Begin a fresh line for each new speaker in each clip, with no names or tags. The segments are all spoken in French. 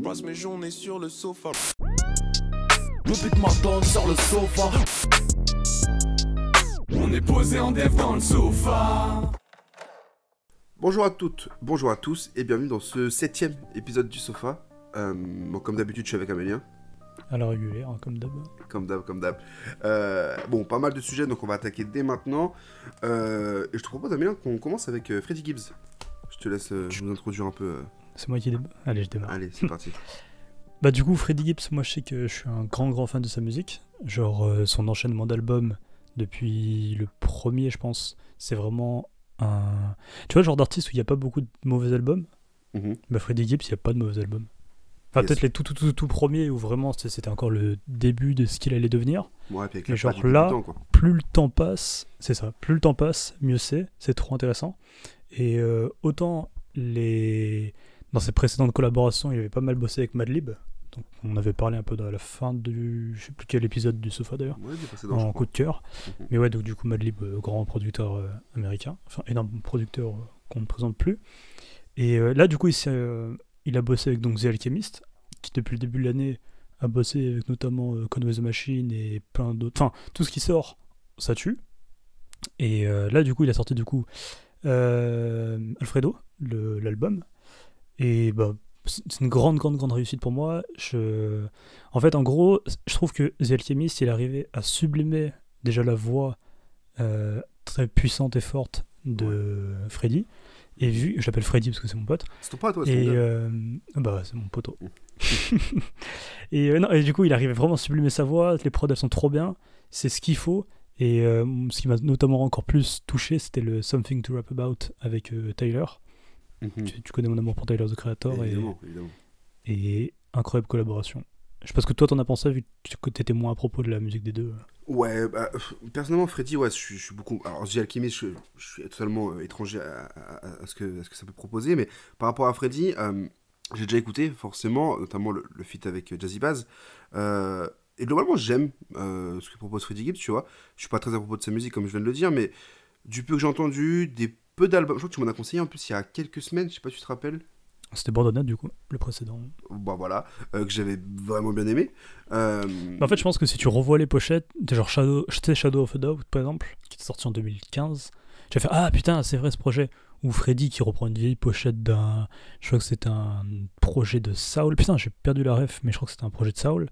Je passe mes journées sur le sofa.
Le beat m'attend sur le sofa. On est posé en dev dans le sofa.
Bonjour à toutes, bonjour à tous et bienvenue dans ce septième épisode du Sofa. Euh, bon, comme d'habitude, je suis avec Amélien.
À la régulière, hein, comme d'hab.
Comme d'hab, comme d'hab. Euh, bon, pas mal de sujets, donc on va attaquer dès maintenant. Euh, et je te propose, Amélien, qu'on commence avec euh, Freddie Gibbs. Je te laisse euh, nous introduire un peu.
C'est moi qui démarre. Allez, je démarre.
Allez, c'est parti.
Bah du coup, Freddie Gibbs, moi je sais que je suis un grand grand fan de sa musique. Genre euh, son enchaînement d'albums depuis le premier, je pense, c'est vraiment un... Tu vois, le genre d'artiste où il n'y a pas beaucoup de mauvais albums.
Mhm.
Bah Freddie Gibbs, il n'y a pas de mauvais albums. Enfin,
Yes.
peut-être les tout, tout, tout, tout premiers où vraiment c'était encore le début de ce qu'il allait devenir.
Ouais, puis avec
Mais genre là-
temps,
plus le temps passe, c'est ça, plus le temps passe, mieux c'est, c'est trop intéressant. Et euh, autant les... dans ses précédentes collaborations, il avait pas mal bossé avec Madlib, donc on avait parlé un peu dans la fin du... je sais plus quel épisode du Sofa d'ailleurs,
Ouais,
en coup de cœur.
Mhm.
Mais ouais, donc du coup Madlib, euh, grand producteur euh, américain, enfin énorme producteur euh, qu'on ne présente plus. Et euh, là du coup il, a bossé avec donc The Alchemist, qui depuis le début de l'année a bossé avec notamment Conway the Machine et plein d'autres. Enfin, tout ce qui sort, ça tue. Et là du coup il a sorti du coup Alfredo, l'album. Et bah c'est une grande, grande, grande réussite pour moi. Je... En fait, en gros, je trouve que The Alchemist, il est arrivé à sublimer déjà la voix euh, très puissante et forte de Freddy. Et vu, je l'appelle Freddy parce que c'est mon pote.
C'est ton pas, toi, c'est
Et euh, bah, c'est mon poteau. et, euh, non, et du coup, il arrivait vraiment à sublimer sa voix. Les prods, elles sont trop bien. C'est ce qu'il faut. Et euh, ce qui m'a notamment encore plus touché, c'était le Something to Rap About avec euh,
Mhm.
Tu, tu connais mon amour pour Tyler the Creator. Et,
Évidemment, évidemment.
et incroyable collaboration. Je sais pas ce que toi t'en as pensé vu que tu étais moins à propos de la musique des deux.
Ouais, bah, personnellement, Freddy, ouais, je, suis- je suis beaucoup. Alors, The Alchemist, je, je suis totalement euh, étranger à, à- à ce que, à ce que ça peut proposer, mais par rapport à Freddy, euh, j'ai déjà écouté, forcément, notamment le, le feat avec euh, Jazzy Baz. Euh, et globalement, j'aime euh, ce que propose Freddy Gibbs, tu vois. Je suis pas très à propos de sa musique, comme je viens de le dire, mais du peu que j'ai entendu, des peu d'albums. Je crois que tu m'en as conseillé en plus il y a quelques semaines, je sais pas si tu te rappelles.
C'était Bordonnade du coup, le précédent.
Bah voilà, euh, que j'avais vraiment bien aimé. Euh,
Bah, en fait, je pense que si tu revois les pochettes, t'es genre Shadow, Shadow of a Doubt par exemple, qui est sorti en 2015, tu vas faire Ah putain, c'est vrai ce projet. Ou Freddy qui reprend une vieille pochette d'un. Je crois que c'était un projet de Saul. Putain, j'ai perdu la ref, mais je crois que c'était un projet de Saul.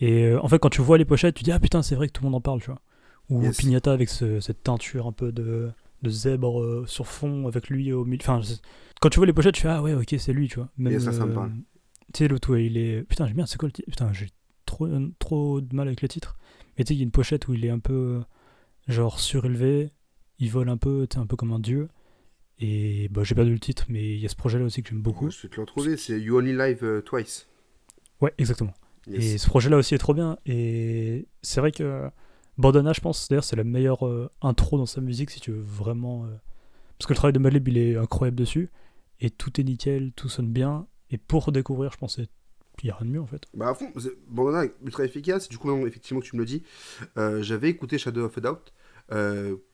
Et euh, en fait, quand tu vois les pochettes, tu dis Ah putain, c'est vrai que tout le monde en parle, tu vois. Ou
Yes.
Pignata avec ce- cette teinture un peu de, de zèbre euh, sur fond avec lui au milieu. Enfin, quand tu vois les pochettes, tu fais Ah ouais, ok, c'est lui, tu vois. Même,
Et ça, ça me
euh,
parle.
Tu sais, l'autre, ouais, il est. Putain, j'aime bien, c'est quoi le titre Putain, j'ai trop, trop de mal avec le titre. Mais tu sais, il y a une pochette où il est un peu, euh, genre, surélevé, il vole un peu, tu un peu comme un dieu. Et bah, j'ai perdu le titre, mais il y a ce projet-là aussi que j'aime beaucoup.
je vais te le retrouver, c'est You Only Live Twice.
Ouais, exactement.
Yes.
Et ce projet-là aussi est trop bien. Et c'est vrai que Bandana, je pense, d'ailleurs, c'est la meilleure euh, intro dans sa musique si tu veux vraiment. euh, Parce que le travail de Madlib, il est incroyable dessus. Et tout est nickel, tout sonne bien. Et pour découvrir, je pense qu'il n'y a rien de mieux en fait.
Bah à fond, Bandana est ultra efficace. Du coup, effectivement, tu me le dis, euh, j'avais écouté Shadow of a Doubt.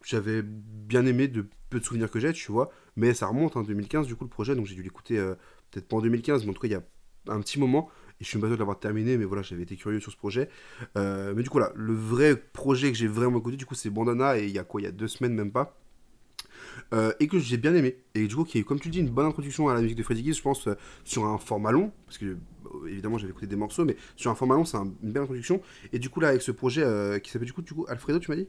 J'avais bien aimé de peu de souvenirs que j'ai, tu vois. Mais ça remonte, en 2015, du coup, le projet. Donc j'ai dû l'écouter peut-être pas en 2015, mais en tout cas, il y a un petit moment. Et je suis sûr de l'avoir terminé, mais voilà, j'avais été curieux sur ce projet. Euh, mais du coup, là, le vrai projet que j'ai vraiment écouté, du coup, c'est Bandana. Et il y a quoi Il y a deux semaines, même pas. Euh, et que j'ai bien aimé. Et du coup, qui est, comme tu le dis, une bonne introduction à la musique de Freddie Gibbs, je pense, euh, sur un format long, parce que évidemment j'avais écouté des morceaux, mais sur un format long, c'est un- une belle introduction. Et du coup, là, avec ce projet euh, qui s'appelle du coup, du coup Alfredo, tu m'as dit?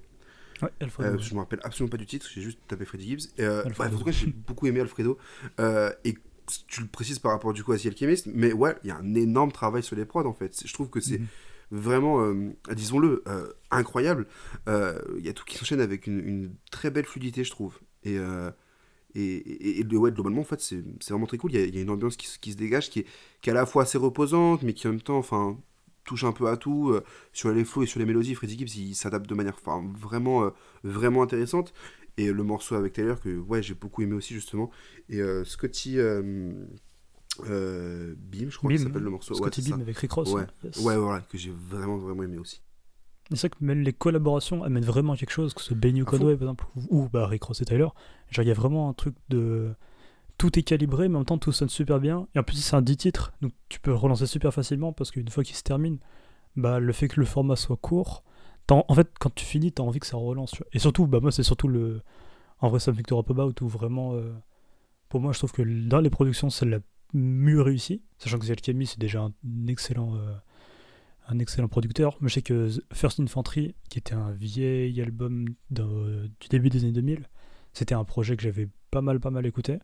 Ouais, Alfred.
Euh, Je me rappelle absolument pas du titre, j'ai juste tapé Freddie Gibbs.
Alfredo.
en tout cas, j'ai beaucoup aimé Alfredo. Et tu le précises par rapport du coup à The Alchemist, mais ouais, il y a un énorme travail sur les prods en fait. Je trouve que c'est
Mhm.
vraiment, euh, disons-le, euh, incroyable. Euh, Il y a tout qui s'enchaîne avec une, une très belle fluidité, je trouve. Et, et, et, ouais, globalement, en fait, c'est vraiment très cool. Il y a, il y a une ambiance qui, se- qui se dégage, qui est, qui est à la fois assez reposante, mais qui en même temps, enfin, touche un peu à tout. Euh, sur les flows et sur les mélodies, Freddie Gibbs, il s'adapte de manière enfin, vraiment, euh, vraiment intéressante. Et le morceau avec Taylor, que ouais, j'ai beaucoup aimé aussi, justement. Et euh, Scotty euh, euh, Beam, je crois ça s'appelle le morceau.
Scotty
ouais,
Beam avec Rick Ross.
Ouais.
hein, yes.
Ouais, voilà, que j'ai vraiment, vraiment aimé aussi.
C'est vrai que même les collaborations amènent vraiment quelque chose, que ce Benny Conway par exemple, ou, ou, bah, Rick Ross et Tyler. Genre, il y a vraiment un truc de. tout est calibré, mais en même temps tout sonne super bien. Et en plus, c'est un 10 titres, donc tu peux relancer super facilement parce qu'une fois qu'il se termine, bah, le fait que le format soit court, en fait, quand tu finis, t'as envie que ça relance. tu vois. Et surtout, bah, moi, c'est surtout le. En vrai, Something to Rap About où vraiment. euh, pour moi, je trouve que dans les productions, c'est la mieux réussie. Sachant que Zelkemi, c'est déjà un excellent. euh, un excellent producteur. Mais je sais que First Infantry, qui était un vieil album de- du début des années 2000, c'était un projet que j'avais pas mal, pas mal écouté.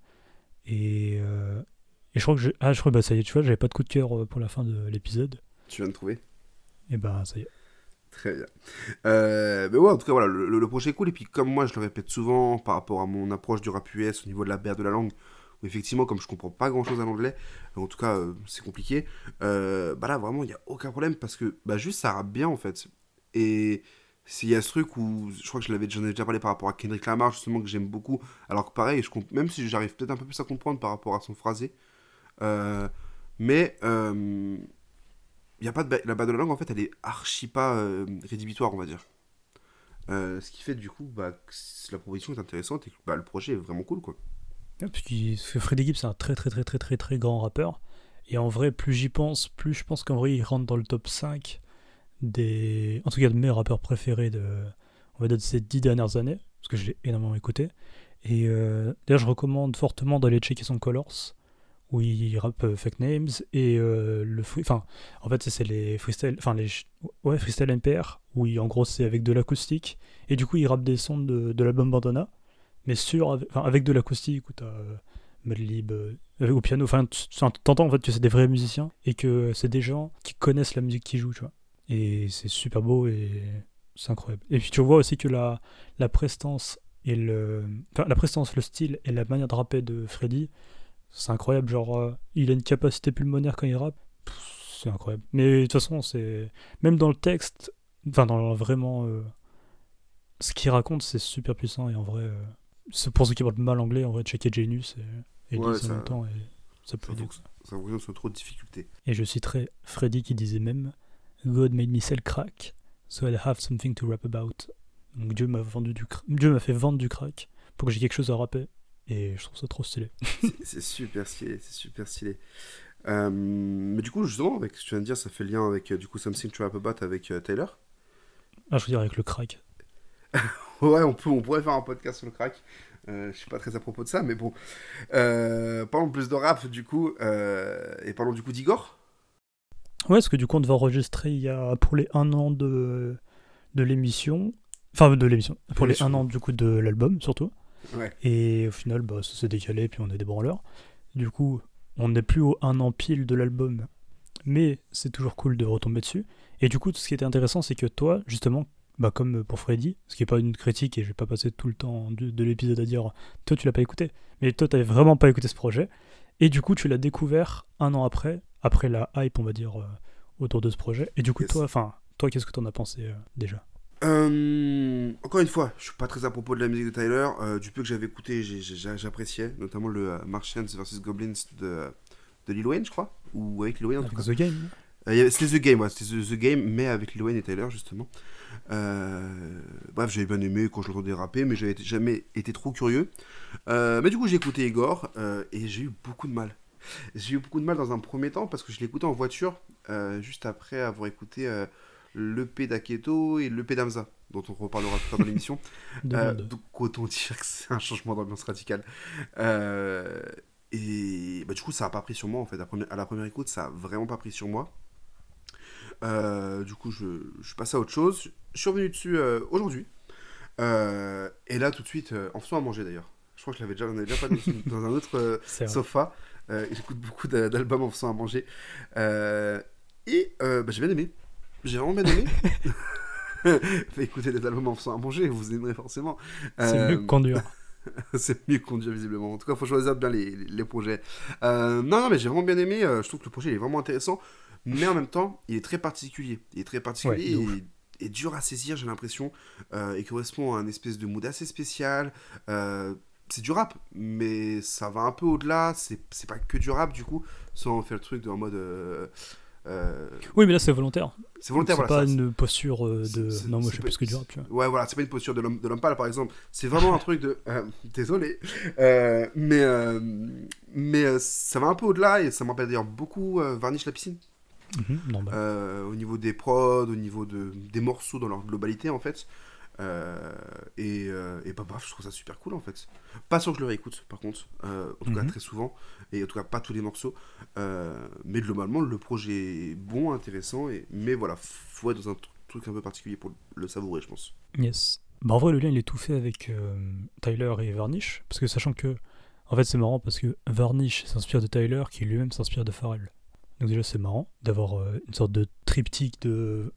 Et, euh, et je crois que. Ah, je crois, bah ça y est, tu vois, j'avais pas de coup de cœur pour la fin de l'épisode.
Tu viens de trouver?
Et bah, ça y est.
Très bien. Euh, mais ouais, en tout cas, voilà, le, le- projet est cool. Et puis, comme moi, je le répète souvent par rapport à mon approche du rap US au niveau de la barre de la langue, où effectivement, comme je comprends pas grand chose à l'anglais, en tout cas, euh, c'est compliqué, euh, bah là, vraiment, il n'y a aucun problème parce que bah, juste ça rappe bien en fait. Et s'il y a ce truc où je crois que je j'en avais déjà parlé par rapport à Kendrick Lamar, justement, que j'aime beaucoup, alors que pareil, je même si j'arrive peut-être un peu plus à comprendre par rapport à son phrasé, mais. Y a pas la barre de la langue en fait elle est archi pas euh, rédhibitoire on va dire Euh, ce qui fait du coup bah, que la proposition est intéressante et que bah, le projet est vraiment cool quoi
Ouais, Parce que Freddie Gibbs, c'est un très très très très très très grand rappeur. Et en vrai, plus j'y pense, plus je pense qu'en vrai, il rentre dans le top 5 des. En tout cas, de mes rappeurs préférés de, ces dix dernières années. Parce que je l'ai énormément écouté. Et euh, d'ailleurs, je recommande fortement d'aller checker son Colors. Où il rappe euh, Fake Names. Et euh, le. Enfin, en fait, c'est- les freestyle. Enfin, les. Ouais, freestyle NPR. Où il- en gros, c'est avec de l'acoustique. Et du coup, il rappe des sons de, de l'album Bandana mais sur avec, de l'acoustique où t'as euh, Madlib euh, au piano enfin t'entends en fait que c'est des vrais musiciens et que c'est des gens qui connaissent la musique qu'ils jouent tu vois et c'est super beau et c'est incroyable et puis tu vois aussi que la la prestance et le enfin la prestance le style et la manière de rapper de Freddy c'est incroyable genre euh, il a une capacité pulmonaire quand il rappe c'est incroyable mais de toute façon c'est même dans le texte enfin dans vraiment euh, ce qu'il raconte c'est super puissant et en vrai euh, c'est pour ceux qui parlent mal anglais, en vrai, checker Genius et, et
Ouais,
en
ça-
même temps, et ça peut aider.
ça vous sans trop de difficultés
Et je citerai Freddy qui disait même God made me sell crack, so I have something to rap about. Donc Dieu m'a vendu du Dieu m'a fait vendre du crack pour que j'ai quelque chose à rapper. Et je trouve ça trop stylé.
C'est- super stylé c'est super stylé Euh, mais du coup justement avec ce que tu viens de dire ça fait lien avec euh, du coup Something to Rap About avec euh, Taylor
Ah, je veux dire avec le crack.
Ouais, on, peut, on pourrait faire un podcast sur le crack. Euh, je suis pas très à propos de ça, mais bon. Parlons plus de rap, du coup. et parlons du coup d'Igor.
Ouais, parce que du coup, on devait enregistrer il y a pour les un an de, de l'émission. Enfin, de l'émission. Pour les un an du coup de l'album, surtout.
Ouais.
Et au final, bah, ça s'est décalé, puis on est des branleurs. Du coup, on n'est plus au un an pile de l'album, mais c'est toujours cool de retomber dessus. Et du coup, ce qui était intéressant, c'est que toi, justement, bah, comme pour Freddy, ce qui n'est pas une critique, et je vais pas passer tout le temps de, de l'épisode à dire toi, tu l'as pas écouté, mais toi, tu n'avais vraiment pas écouté ce projet. Et du coup, tu l'as découvert un an après, après la hype, on va dire, euh, autour de ce projet. Et du coup,
Yes.
toi, enfin, toi, qu'est-ce que tu en as pensé euh, déjà?
Euh, encore une fois, je suis pas très à propos de la musique de Tyler. Euh, du peu que j'avais écouté, j'appréciais, notamment le euh, Martians vs Goblins de, de Lil Wayne, je crois. Ou avec Lil Wayne en tout cas.
The Game
Euh, C'était The Game, ouais, c'était The, The Game, mais avec Lil Wayne et Tyler, justement. Bref, j'avais bien aimé quand je l'entendais rapper, mais j'avais jamais été trop curieux. Mais du coup, j'ai écouté Igor, et j'ai eu beaucoup de mal. J'ai eu beaucoup de mal dans un premier temps, parce que je l'ai écouté en voiture, juste après avoir écouté l'EP d'Aketo et l'EP d'Amza, dont on reparlera plus tard dans l'émission. Euh, donc autant dire que c'est un changement d'ambiance radical. Euh, et bah, du coup, ça a pas pris sur moi en fait. À, première- à la première écoute, ça a vraiment pas pris sur moi. Euh, du coup, je, je suis passé à autre chose. Je suis revenu dessus euh, aujourd'hui. Et là, tout de suite, en faisant à manger d'ailleurs. Je crois que je l'avais déjà, on avait déjà parlé dans, dans un autre sofa. J'écoute beaucoup d'a- d'albums en faisant à manger. Et bah, j'ai bien aimé. J'ai vraiment bien aimé. Fait écouter des albums en faisant à manger, vous aimerez forcément.
C'est
Euh,
mieux que conduire.
c'est mieux que conduire visiblement. En tout cas, il faut choisir bien les, les- les projets. Euh, non, non, mais j'ai vraiment bien aimé. euh, je trouve que le projet il est vraiment intéressant. Mais en même temps, il est très particulier. Il est très particulier
Ouais,
et, et dur à saisir, j'ai l'impression. Euh, il correspond à un espèce de mood assez spécial. Euh, c'est du rap, mais ça va un peu au-delà. C'est pas que du rap, du coup. On fait le truc de, en mode. euh, Euh,
Oui, mais là, c'est volontaire.
c'est volontaire,
C'est
voilà.
pas
ça-
une posture euh, de. Non, moi, je sais
pas-
plus ce que tu vois.
Ouais, voilà, c'est pas une posture de l'homme pâle, par exemple. C'est vraiment un truc de. euh, désolé. Euh, mais mais ça va un peu au-delà et ça m'appelle d'ailleurs beaucoup Varnish la piscine.
Mhm,
au niveau des prods, au niveau de, des morceaux dans leur globalité, en fait. Euh, et, euh, et bah, bref, je trouve ça super cool, en fait. Pas sûr que je le réécoute, par contre. Euh, en tout cas,
Mhm.
très souvent. Et en tout cas, pas tous les morceaux. Euh, mais globalement, le projet est bon, intéressant. Et, mais voilà, faut être dans un tr- truc un peu particulier pour le savourer, je pense.
Yes. Bah, en vrai, le lien, il est tout fait avec Tyler et Varnish. Parce que sachant que. En fait, c'est marrant parce que Varnish s'inspire de Tyler, qui lui-même s'inspire de Pharrell. Donc, déjà, c'est marrant d'avoir une sorte de triptyque de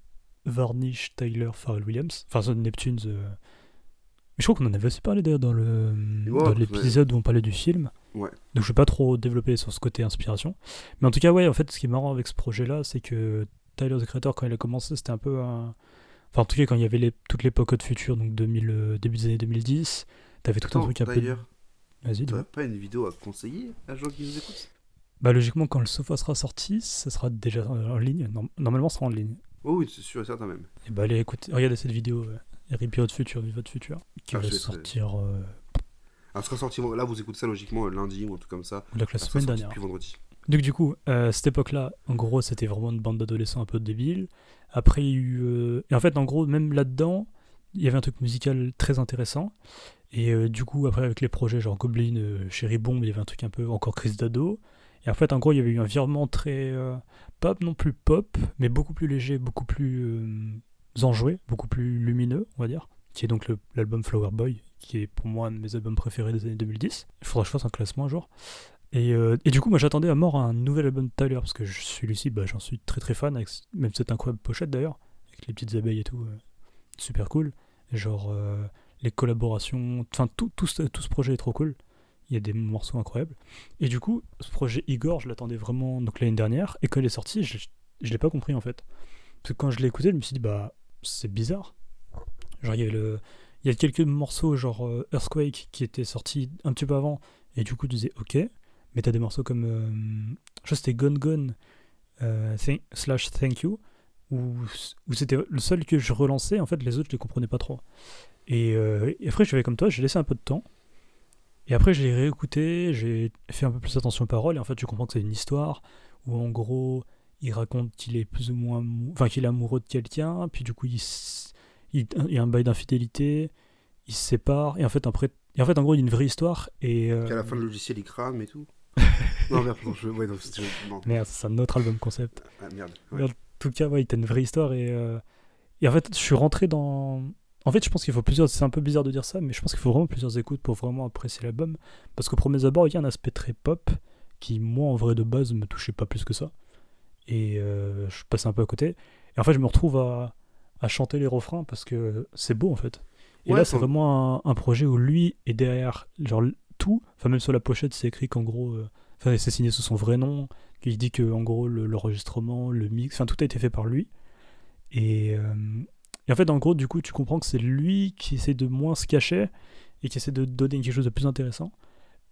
Varnish, Tyler, Pharrell Williams. Enfin, ça, Neptunes. euh. Mais je crois qu'on en avait aussi parlé d'ailleurs dans le
Ouais,
dans
ouais.
l'épisode où on parlait du film.
Ouais.
Donc je vais pas trop développer sur ce côté inspiration. Mais en tout cas, ouais, en fait, ce qui est marrant avec ce projet-là, c'est que Tyler the Creator, quand il a commencé, c'était un peu un. Enfin, en tout cas, quand il y avait les, toute l'époque de futur, donc 2000, euh, début des années 2010, t'avais tout un truc un peu. Vas-y,
t'aurais pas une vidéo à conseiller à gens qui nous écoutent?
Bah, logiquement, quand le sofa sera sorti, ça sera déjà en ligne. Norm- Normalement, ça sera en ligne.
Oh oui, c'est sûr et certain même.
Et bah, allez, écoute, regardez cette vidéo, euh, Rip Your Future, Vive votre futur, qui
Ah,
va sortir euh,
Alors, ce sera sorti, là, vous écoutez ça logiquement euh, lundi ou un truc comme ça.
donc, la
sera
semaine dernière.
Depuis vendredi.
Donc du coup, euh, cette époque-là, en gros, c'était vraiment une bande d'adolescents un peu débiles. Après, il y a eu... euh, Et en fait, en gros, même là-dedans, il y avait un truc musical très intéressant. Et euh, du coup, après, avec les projets genre Goblin, euh, Bomb, il y avait un truc un peu encore crise d'ado. Et en fait, en gros, il y avait eu un virement très... euh, pas non plus pop, mais beaucoup plus léger, beaucoup plus euh, enjoué, beaucoup plus lumineux, on va dire. Qui est donc l'album Flower Boy, qui est pour moi un de mes albums préférés des années 2010. Il faudra que je fasse un classement un jour. Et, euh, et du coup, moi j'attendais à mort un nouvel album de Tyler, parce que Lucie, bah, j'en suis très très fan, avec, même cette incroyable pochette d'ailleurs, avec les petites abeilles et tout, euh, super cool. Genre, euh, les collaborations, enfin tout, tout, tout ce projet est trop cool. Il y a des morceaux incroyables. Et du coup, ce projet Igor, je l'attendais vraiment donc l'année dernière, et quand il est sorti, je, je l'ai pas compris en fait. Parce que quand je l'ai écouté, je me suis dit, bah, c'est bizarre. Genre, il y avait le. Il y a quelques morceaux, genre euh, Earthquake, qui étaient sortis un petit peu avant, et du coup, tu disais, ok. Mais t'as des morceaux comme. euh, je crois c'était Gone Gone euh, slash Thank You, où, où c'était le seul que je relançais, en fait, les autres, je les comprenais pas trop. Et, après, je fais comme toi, j'ai laissé un peu de temps. Et après, j'ai réécouté, j'ai fait un peu plus attention aux paroles, et en fait, tu comprends que c'est une histoire où, en gros, il raconte qu'il est plus ou moins. amou- Enfin, qu'il est amoureux de quelqu'un, puis du coup, il, s- il, il y a un bail d'infidélité, il se sépare, et en fait, après. Et en fait, en gros, il y a une vraie histoire, et. euh,
Qu'à la fin, le logiciel il crame et tout. non, merde, pardon, je. Ouais, non, c'est- je- non.
Merde, c'est un autre album concept.
Ah, merde. ouais.
En tout cas, ouais, t'as une vraie histoire et, euh, et en fait, je suis rentré dans. En fait, je pense qu'il faut plusieurs. C'est un peu bizarre de dire ça, mais je pense qu'il faut vraiment plusieurs écoutes pour vraiment apprécier l'album. Parce qu'au premier abord, il y a un aspect très pop qui, moi, en vrai de base, me touchait pas plus que ça. Et euh, je passais un peu à côté. Et en fait, je me retrouve à, à chanter les refrains parce que c'est beau, en fait. Et
Ouais,
là, c'est vraiment un, un projet où lui est derrière, genre tout. Enfin, même sur la pochette, c'est écrit qu'en gros. euh, Enfin, c'est signé sous son vrai nom. Il dit que, en gros, le- l'enregistrement, le, mix, enfin, tout a été fait par lui. Et, euh, et en fait, en gros, du coup, tu comprends que c'est lui qui essaie de moins se cacher et qui essaie de donner quelque chose de plus intéressant.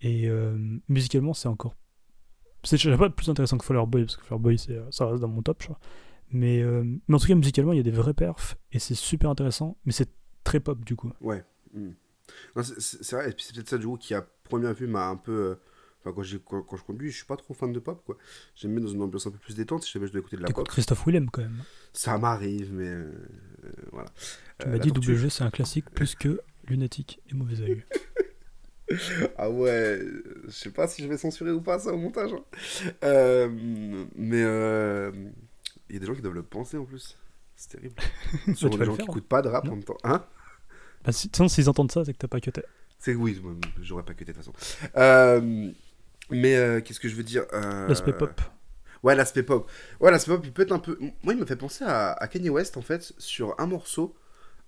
Et euh, musicalement, c'est encore. C'est pas plus intéressant que Flower Boy, parce que Flower Boy, c'est- ça reste dans mon top, je crois. Mais, euh, mais en tout cas, musicalement, il y a des vrais perfs et c'est super intéressant, mais c'est très pop du coup.
Ouais. hmm. C'est vrai, et puis c'est peut-être ça du coup qui, à première vue, m'a un peu. Enfin, quand, quand, quand je conduis, je suis pas trop fan de pop, quoi. J'aime bien dans une ambiance un peu plus détente si jamais je dois écouter de la pop.
Christophe Willem quand même.
Ça m'arrive, mais. euh, euh, voilà.
Tu
Euh,
m'as dit
tortue.
WG, c'est un classique plus que Lunatique et Mauvais Oeil.
Ah ouais, je sais pas si je vais censurer ou pas ça au montage. hein. Euh, mais euh, il y a des gens qui doivent le penser en plus. C'est terrible. Sur
tu
des
vas le
gens qui
faire,
écoutent pas de rap
Non.
en même temps. Hein
Bah, si- sinon, s'ils entendent ça, c'est que t'as pas cuté.
C'est oui, j'aurais pas cuté de toute façon. Euh, mais euh, qu'est-ce que je veux dire euh,
L'aspect pop.
Ouais, l'aspect pop. Ouais, l'aspect pop, il peut être un peu. Moi, il me fait penser à, à Kanye West en fait sur un morceau.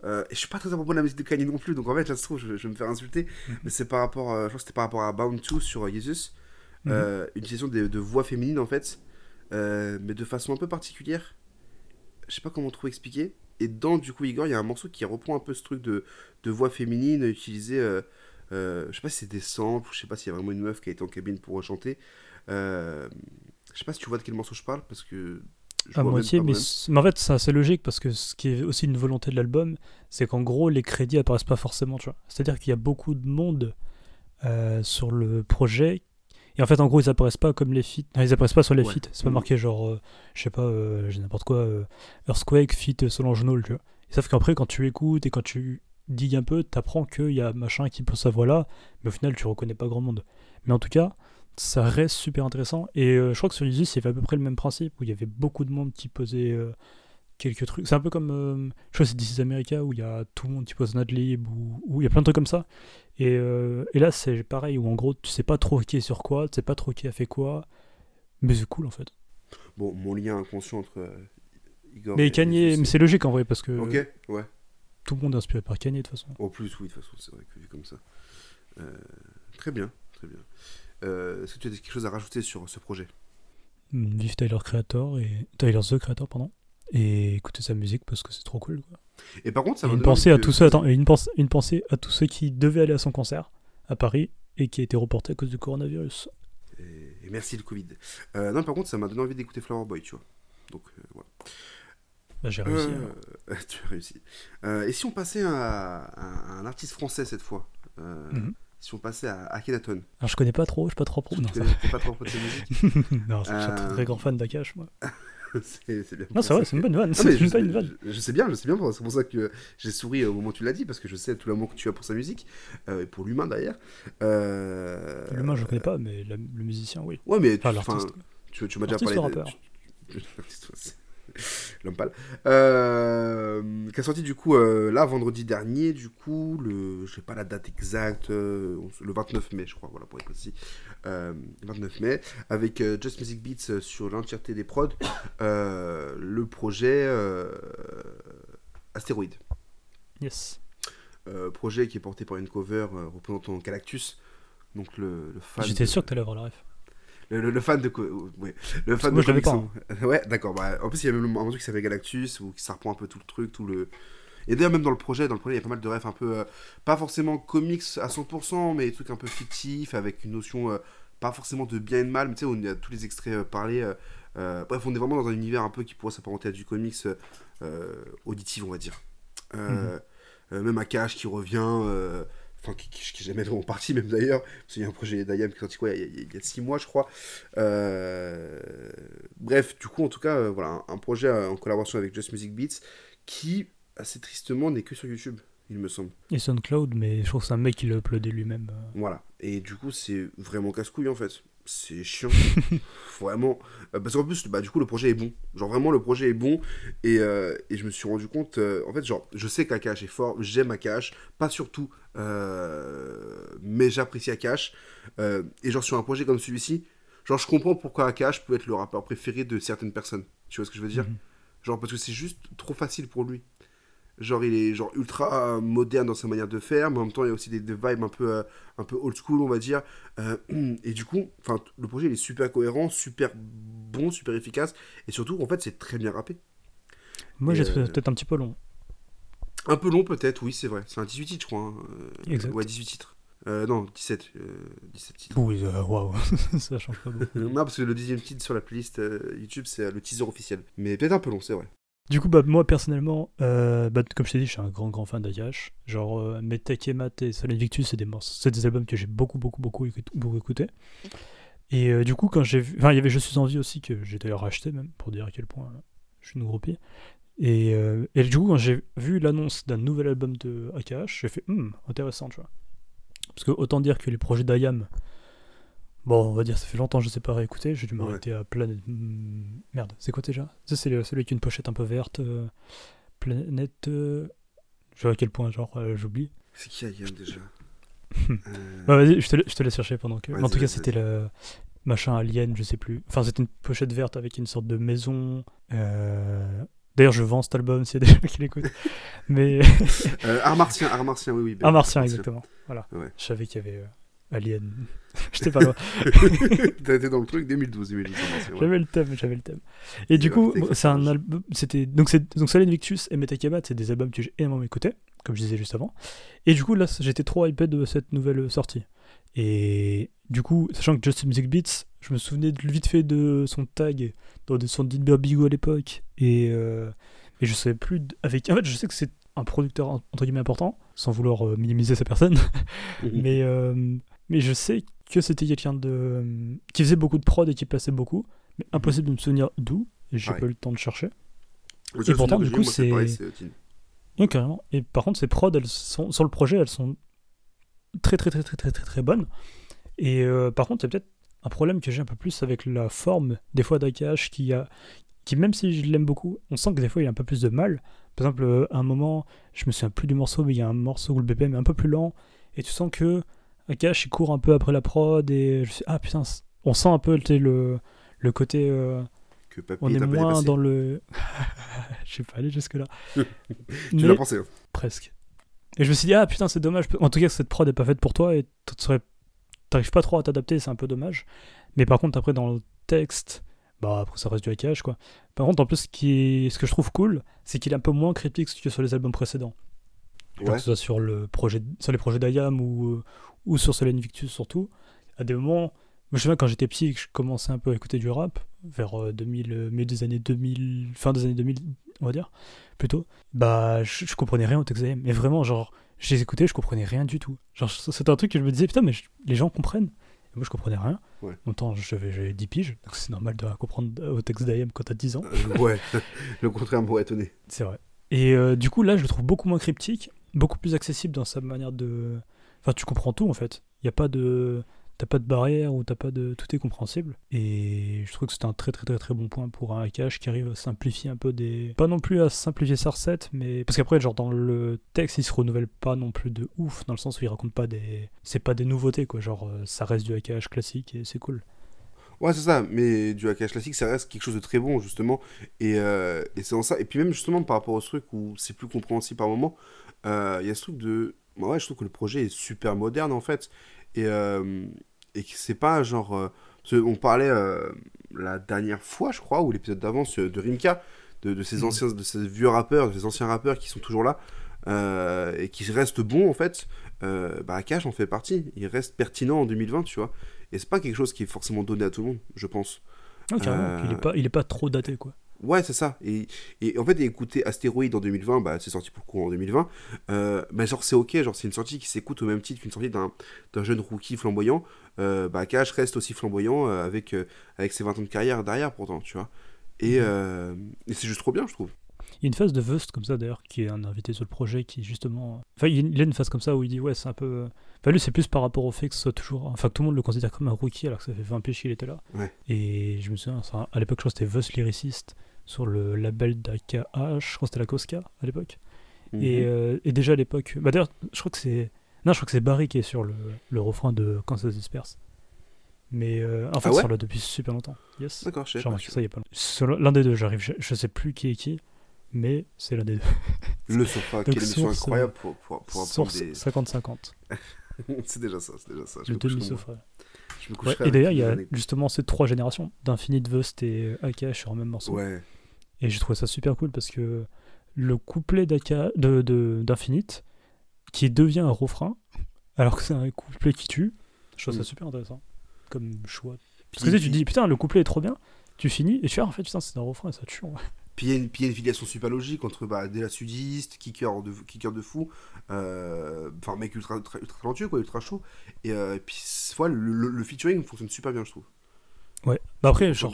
Euh, et je suis pas très à propos de la musique de Kanye non plus, donc en fait, là, se trouve, je, vais- je vais me faire insulter.
Mhm.
Mais c'est par rapport, je crois que c'était par rapport à Bound 2 sur Jesus. Euh, une utilisation de, de voix féminine en fait, mais de façon un peu particulière. Je sais pas comment trop expliquer. Et dans du coup Igor, il y a un morceau qui reprend un peu ce truc de, de voix féminine utilisée. Euh, je sais pas si c'est des samples, je sais pas s'il y a vraiment une meuf qui a été en cabine pour chanter. Euh, je sais pas si tu vois de quel morceau je parle parce que Je
à moitié,
pas
mais, mais en fait, c'est assez logique parce que ce qui est aussi une volonté de l'album, c'est qu'en gros, les crédits apparaissent pas forcément, tu vois. C'est-à-dire qu'il y a beaucoup de monde euh, sur le projet. Et en fait, en gros, ils apparaissent pas comme les feats. Non, ils apparaissent pas sur les
Ouais.
feats. C'est pas marqué genre, euh, je sais pas, euh, j'ai n'importe quoi, Earthquake, feat Solange Knowles, tu vois. Sauf qu'après, quand tu écoutes et quand tu digues un peu, t'apprends qu'il y a machin qui pose sa voix là, mais au final, tu reconnais pas grand monde. Mais en tout cas, ça reste super intéressant. Et euh, je crois que sur Isus, il y avait à peu près le même principe, où il y avait beaucoup de monde qui posait euh, quelques trucs. C'est un peu comme, euh, je crois que c'est This is America, où il y a tout le monde qui pose Nadlib, ou où il y a plein de trucs comme ça. Et, et là, c'est pareil, où en gros, tu sais pas trop qui est sur quoi, tu sais pas trop qui a fait quoi, mais c'est cool en fait.
Bon, mon lien inconscient entre Igor
mais
et-
Kanye, mais c'est logique en vrai, parce que
Ok, ouais.
Tout le monde est inspiré par Kanye de toute façon.
En plus, oui, de toute façon, c'est vrai que vu comme ça. Euh, très bien, très bien. Euh, Est-ce que tu as quelque chose à rajouter sur ce projet?
Mm, Vive Tyler Creator, et Tyler The Creator, pardon. Et écouter sa musique parce que c'est trop cool. Quoi.
Et par contre, ça
une pensée à tous ceux, attends, une, pense- une pensée à tous ceux qui devaient aller à son concert à Paris et qui a été reporté à cause du coronavirus.
Et, et merci le Covid. Euh, non, par contre, ça m'a donné envie d'écouter Flower Boy, tu vois. Donc, euh, voilà.
Bah, j'ai réussi.
Euh, tu as réussi. Euh, et si on passait à, un artiste français cette fois Euh,
Mhm.
Si on passait à Akhenaton?
Alors je connais pas trop, je suis pas trop pro. Non, ça
pas trop de sa musique?
Non je suis un très,
Euh,
grand fan d'Akash, moi.
c'est bien.
Non, c'est vrai, c'est une bonne vanne.
Ah, je,
pas une vanne.
je sais bien, je sais bien, c'est pour ça que j'ai souri au moment où tu l'as dit, parce que je sais tout l'amour que tu as pour sa musique, euh, et pour l'humain d'ailleurs. Euh,
L'humain, je connais pas, mais la- le musicien, oui.
Ouais, mais tu,
Enfin,
tu, tu m'as déjà parlé de... tu- L'homme pâle. Euh, qui a sorti du coup euh, là vendredi dernier, du coup, le, je sais pas la date exacte, euh, le 29 mai, je crois, voilà pour être précis. Euh, 29 mai, avec euh, Just Music Beats euh, sur l'entièreté des prods, euh, le projet euh, Astéroïde.
Yes.
Euh, projet qui est porté par une cover euh, représentant Galactus, donc le, le fan.
J'étais
de-
sûr que t'allais avoir la ref.
Le, le- le fan de. euh, Ouais, le fan
moi,
de
je l'avais
comics, hein. Ouais, d'accord. Bah, en plus, il y a même un truc qui s'appelle Galactus, où ça reprend un peu tout le truc, tout le. Et d'ailleurs, même dans le projet, dans le projet, il y a pas mal de refs un peu. euh, pas forcément comics à 100%, mais des trucs un peu fictifs, avec une notion. euh, pas forcément de bien et de mal, mais tu sais, on a tous les extraits euh, parlés. euh, euh, bref, on est vraiment dans un univers un peu qui pourrait s'apparenter à du comics euh, euh, auditif, on va dire. Euh, euh, même Akash qui revient. Enfin, qui, qui, qui est jamais vraiment parti, même d'ailleurs. Parce qu'il y a un projet d'Ayam qui est sorti quoi, il y a- il y, a- six mois, je crois. Euh, Bref, du coup, en tout cas, euh, voilà, un, un projet euh, en collaboration avec Just Music Beats qui, assez tristement, n'est que sur YouTube, il me semble.
Et SoundCloud, mais je trouve que c'est un mec qui l'a uploadé lui-même.
Voilà. Et du coup, c'est vraiment casse-couille en fait. C'est chiant. vraiment. Euh, parce qu'en plus, bah, du coup, le projet est bon. Genre, vraiment, le projet est bon. Et, euh, et je me suis rendu compte. euh, en fait, genre, je sais qu'Akash est fort. J'aime Akash. Pas surtout. euh, mais j'apprécie Akash. Et genre, sur un projet comme celui-ci, genre, je comprends pourquoi Akash peut être le rappeur préféré de certaines personnes. Tu vois ce que je veux dire?
Mhm.
Genre, parce que c'est juste trop facile pour lui. Genre, il est genre ultra euh, moderne dans sa manière de faire, mais en même temps, il y a aussi des, des vibes un peu, euh, un peu old school, on va dire. Euh, et du coup, enfin, le projet, il est super cohérent, super bon, super efficace, et surtout, en fait, c'est très bien rappé.
Moi, j'ai trouvé peut-être un petit peu long.
Un peu long, peut-être, oui, c'est vrai. C'est un 18 titres, je crois. hein.
Exact.
Ouais, 18 titres. Euh, non, 17. euh, 17 titres.
Oui, waouh, ça change pas beaucoup.
non, parce que le dixième titre sur la playlist euh, YouTube, c'est le teaser officiel. Mais peut-être un peu long, c'est vrai.
Du coup, bah, moi personnellement, euh, bah, comme je t'ai dit, je suis un grand grand fan d'Akash. Genre, euh, Metek et Mat et Silent Victus, c'est des c'est des albums que j'ai beaucoup beaucoup beaucoup écout- beaucoup écouté. Et euh, du coup, quand j'ai vu, enfin, il y avait Je suis en vie aussi que j'ai d'ailleurs acheté même pour dire à quel point euh, je suis une groupie. Et, et du coup, quand j'ai vu l'annonce d'un nouvel album de Akash, j'ai fait hmm, intéressant, tu vois. Parce que autant dire que les projets d'Ayam, bon, on va dire, ça fait longtemps que je sais pas réécouter, j'ai dû m'arrêter à Planète. hmm, Merde, c'est quoi déjà? Ça, c'est celui qui a une pochette un peu verte. euh, Planète. euh, Je sais à quel point, genre, euh, j'oublie.
C'est qui Ayam déjà?
Bah, vas-y, je te, je te laisse chercher pendant que. En tout cas, c'était le machin alien, je sais plus. Enfin, c'était une pochette verte avec une sorte de maison. D'ailleurs, je vends cet album s'il y a des gens qui l'écoutent. Mais.
Art martien, art martien, oui, oui. ben,
Un martien, exactement. Voilà.
Ouais.
Je savais qu'il y avait Alien. J'étais pas loin.
T'as été dans le truc 2012, 2012. Art martien, ouais.
J'avais le thème, j'avais le thème. Et du coup, c'est un album. C'était donc c'est donc Victus et Metakebat, c'est des albums que j'ai énormément écoutés, comme je disais juste avant. Et du coup là, j'étais trop hypé de cette nouvelle sortie. Et du coup, sachant que Just Music Beats, Je me souvenais de, vite fait de son tag dans des son Dilbert Bigot à l'époque. Et, euh, et je savais plus. Avec... En fait, je sais que c'est un producteur entre guillemets important, sans vouloir euh, minimiser sa personne. mais, euh, mais je sais que c'était quelqu'un de qui faisait beaucoup de prod et qui passait beaucoup. Mais impossible de me souvenir d'où. Et j'ai pas eu le temps de chercher.
Seul
pourtant, du coup, c'est-. Oui, carrément. Et par contre, ces prods, elles sont, sur le projet, elles sont très, très, très, très, très, très, très bonnes. Et euh, par contre, il y a peut-être un problème que j'ai un peu plus avec la forme, des fois, d'Akash, qui a. Qui, même si je l'aime beaucoup, on sent que des fois il a un peu plus de mal. Par exemple, euh, à un moment, je me souviens plus du morceau, mais il y a un morceau où le BPM est un peu plus lent, et tu sens que Akash il court un peu après la prod, et je sais, ah putain, on sent un peu le, le côté. euh,
Que
on est moins dans le. je vais pas aller jusque-là.
Tu l'as pensé. hein.
presque. Et je me suis dit, ah putain, c'est dommage. En tout cas, cette prod n'est pas faite pour toi et tu serais- t'arrives pas trop à t'adapter, c'est un peu dommage. Mais par contre, après, dans le texte, bah après, ça reste du hackage, quoi. Par contre, en plus, ce, qui est- ce que je trouve cool, c'est qu'il est un peu moins cryptique que sur les albums précédents.
Ouais.
que ce soit sur, le projet, sur les projets d'Ayam ou, ou sur Solen Victus, surtout. À des moments, moi, je me souviens quand j'étais petit et que je commençais un peu à écouter du rap, vers euh, 2000, euh, milieu des années 2000, fin des années 2000, on va dire, plutôt, bah, je, je comprenais rien au texte. Mais vraiment, genre, je les écoutais, je comprenais rien du tout. Genre, c'était un truc que je me disais, putain, mais je- les gens comprennent. Et moi, je comprenais rien.
Ouais.
En temps, j'avais j'avais 10 piges, donc c'est normal de comprendre au texte d'Ayam quand t'as 10 ans.
Euh, ouais, le contraire m'aurait étonné.
C'est vrai. Et euh, du coup, là, je le trouve beaucoup moins cryptique, beaucoup plus accessible dans sa manière de. Enfin, tu comprends tout en fait. Il y a pas de. T'as pas de barrière ou t'as pas de. Tout est compréhensible. Et je trouve que c'est un très très très très bon point pour un hackage qui arrive à simplifier un peu des. Pas non plus à simplifier sa recette, mais. Parce qu'après, genre, dans le texte, il se renouvelle pas non plus de ouf, dans le sens où il raconte pas des. C'est pas des nouveautés quoi. Genre, euh, ça reste du hackage classique et c'est cool.
Ouais, c'est ça, mais du hackage classique, ça reste quelque chose de très bon, justement. Et, euh, et c'est en ça. Et puis, même justement, par rapport au truc où c'est plus compréhensible par moment, euh, il y a ce truc de. Bah ouais, je trouve que le projet est super moderne, en fait. Et, euh, et que c'est pas genre. euh, on parlait euh, la dernière fois, je crois, ou l'épisode d'avant, de Rimka, de, de ces
Mhm.
anciens, de ces vieux rappeurs, de ces anciens rappeurs qui sont toujours là. euh, et qui restent bons en fait, bah Akash en fait partie. Il reste pertinent en 2020, tu vois. Et c'est pas quelque chose qui est forcément donné à tout le monde, je pense.
Ah, carrément. Il, est pas, il est pas trop daté quoi.
Ouais, c'est ça. Et, et en fait, écouter Astéroïde en 2020, bah, c'est sorti pour le coup en 2020. Euh, bah, genre, c'est ok, genre, c'est une sortie qui s'écoute au même titre qu'une sortie d'un d'un jeune rookie flamboyant. Euh, bah, Akash reste aussi flamboyant euh, avec, euh, avec ses 20 ans de carrière derrière, pourtant, tu vois. Et, euh, et c'est juste trop bien, je trouve.
Il y a une phase de Vust comme ça d'ailleurs, qui est un invité sur le projet, qui justement. Enfin, il y a une phase comme ça où il dit ouais, c'est un peu. Enfin, lui, c'est plus par rapport au fait que ce soit toujours. Enfin, que tout le monde le considère comme un rookie alors que ça fait 20 piges qu'il était là.
Ouais.
Et je me souviens, ça, à l'époque, je crois que c'était Vust lyriciste sur le label d'AKH, je crois que c'était la Cosca à l'époque. Et,
Mhm.
euh, et déjà à l'époque. Bah d'ailleurs, je crois que c'est. Non, je crois que c'est Barry qui est sur le, le refrain de Quand ça se disperse. Mais euh, en fait,
Ah ouais
sur là depuis super longtemps. Yes.
D'accord, je sais pas.
ça y a pas l'un des deux, j'arrive. Je, je sais plus qui est qui, mais c'est l'un des deux.
Le sofa, quelle émission
source,
incroyable pour, pour, pour
Source
des...
50-50.
c'est déjà ça, c'est déjà ça. Je
Le demi-sofa. Ouais, et d'ailleurs, il y a justement ces trois générations d'Infinite Vust et Akash sur un même morceau.
Ouais,
Et j'ai trouvé ça super cool parce que le couplet d'Aka- de, de- d'Infinite, qui devient un refrain, alors que c'est un couplet qui tue, je trouve ça
Mm.
super intéressant comme choix. Parce que tu sais, tu
puis-
dis, putain, le couplet est trop bien, tu finis, et tu fais, ah, en fait, putain, c'est un refrain et ça tue. ouais.
Puis il y, y a une filiation super logique entre bah, Della Sudiste, kicker de, kicker de fou, euh, enfin mec ultra, ultra, ultra talentueux, quoi, ultra chaud. Et euh, puis voilà, le, le- le featuring fonctionne super bien, je trouve.
Ouais. Bah après, je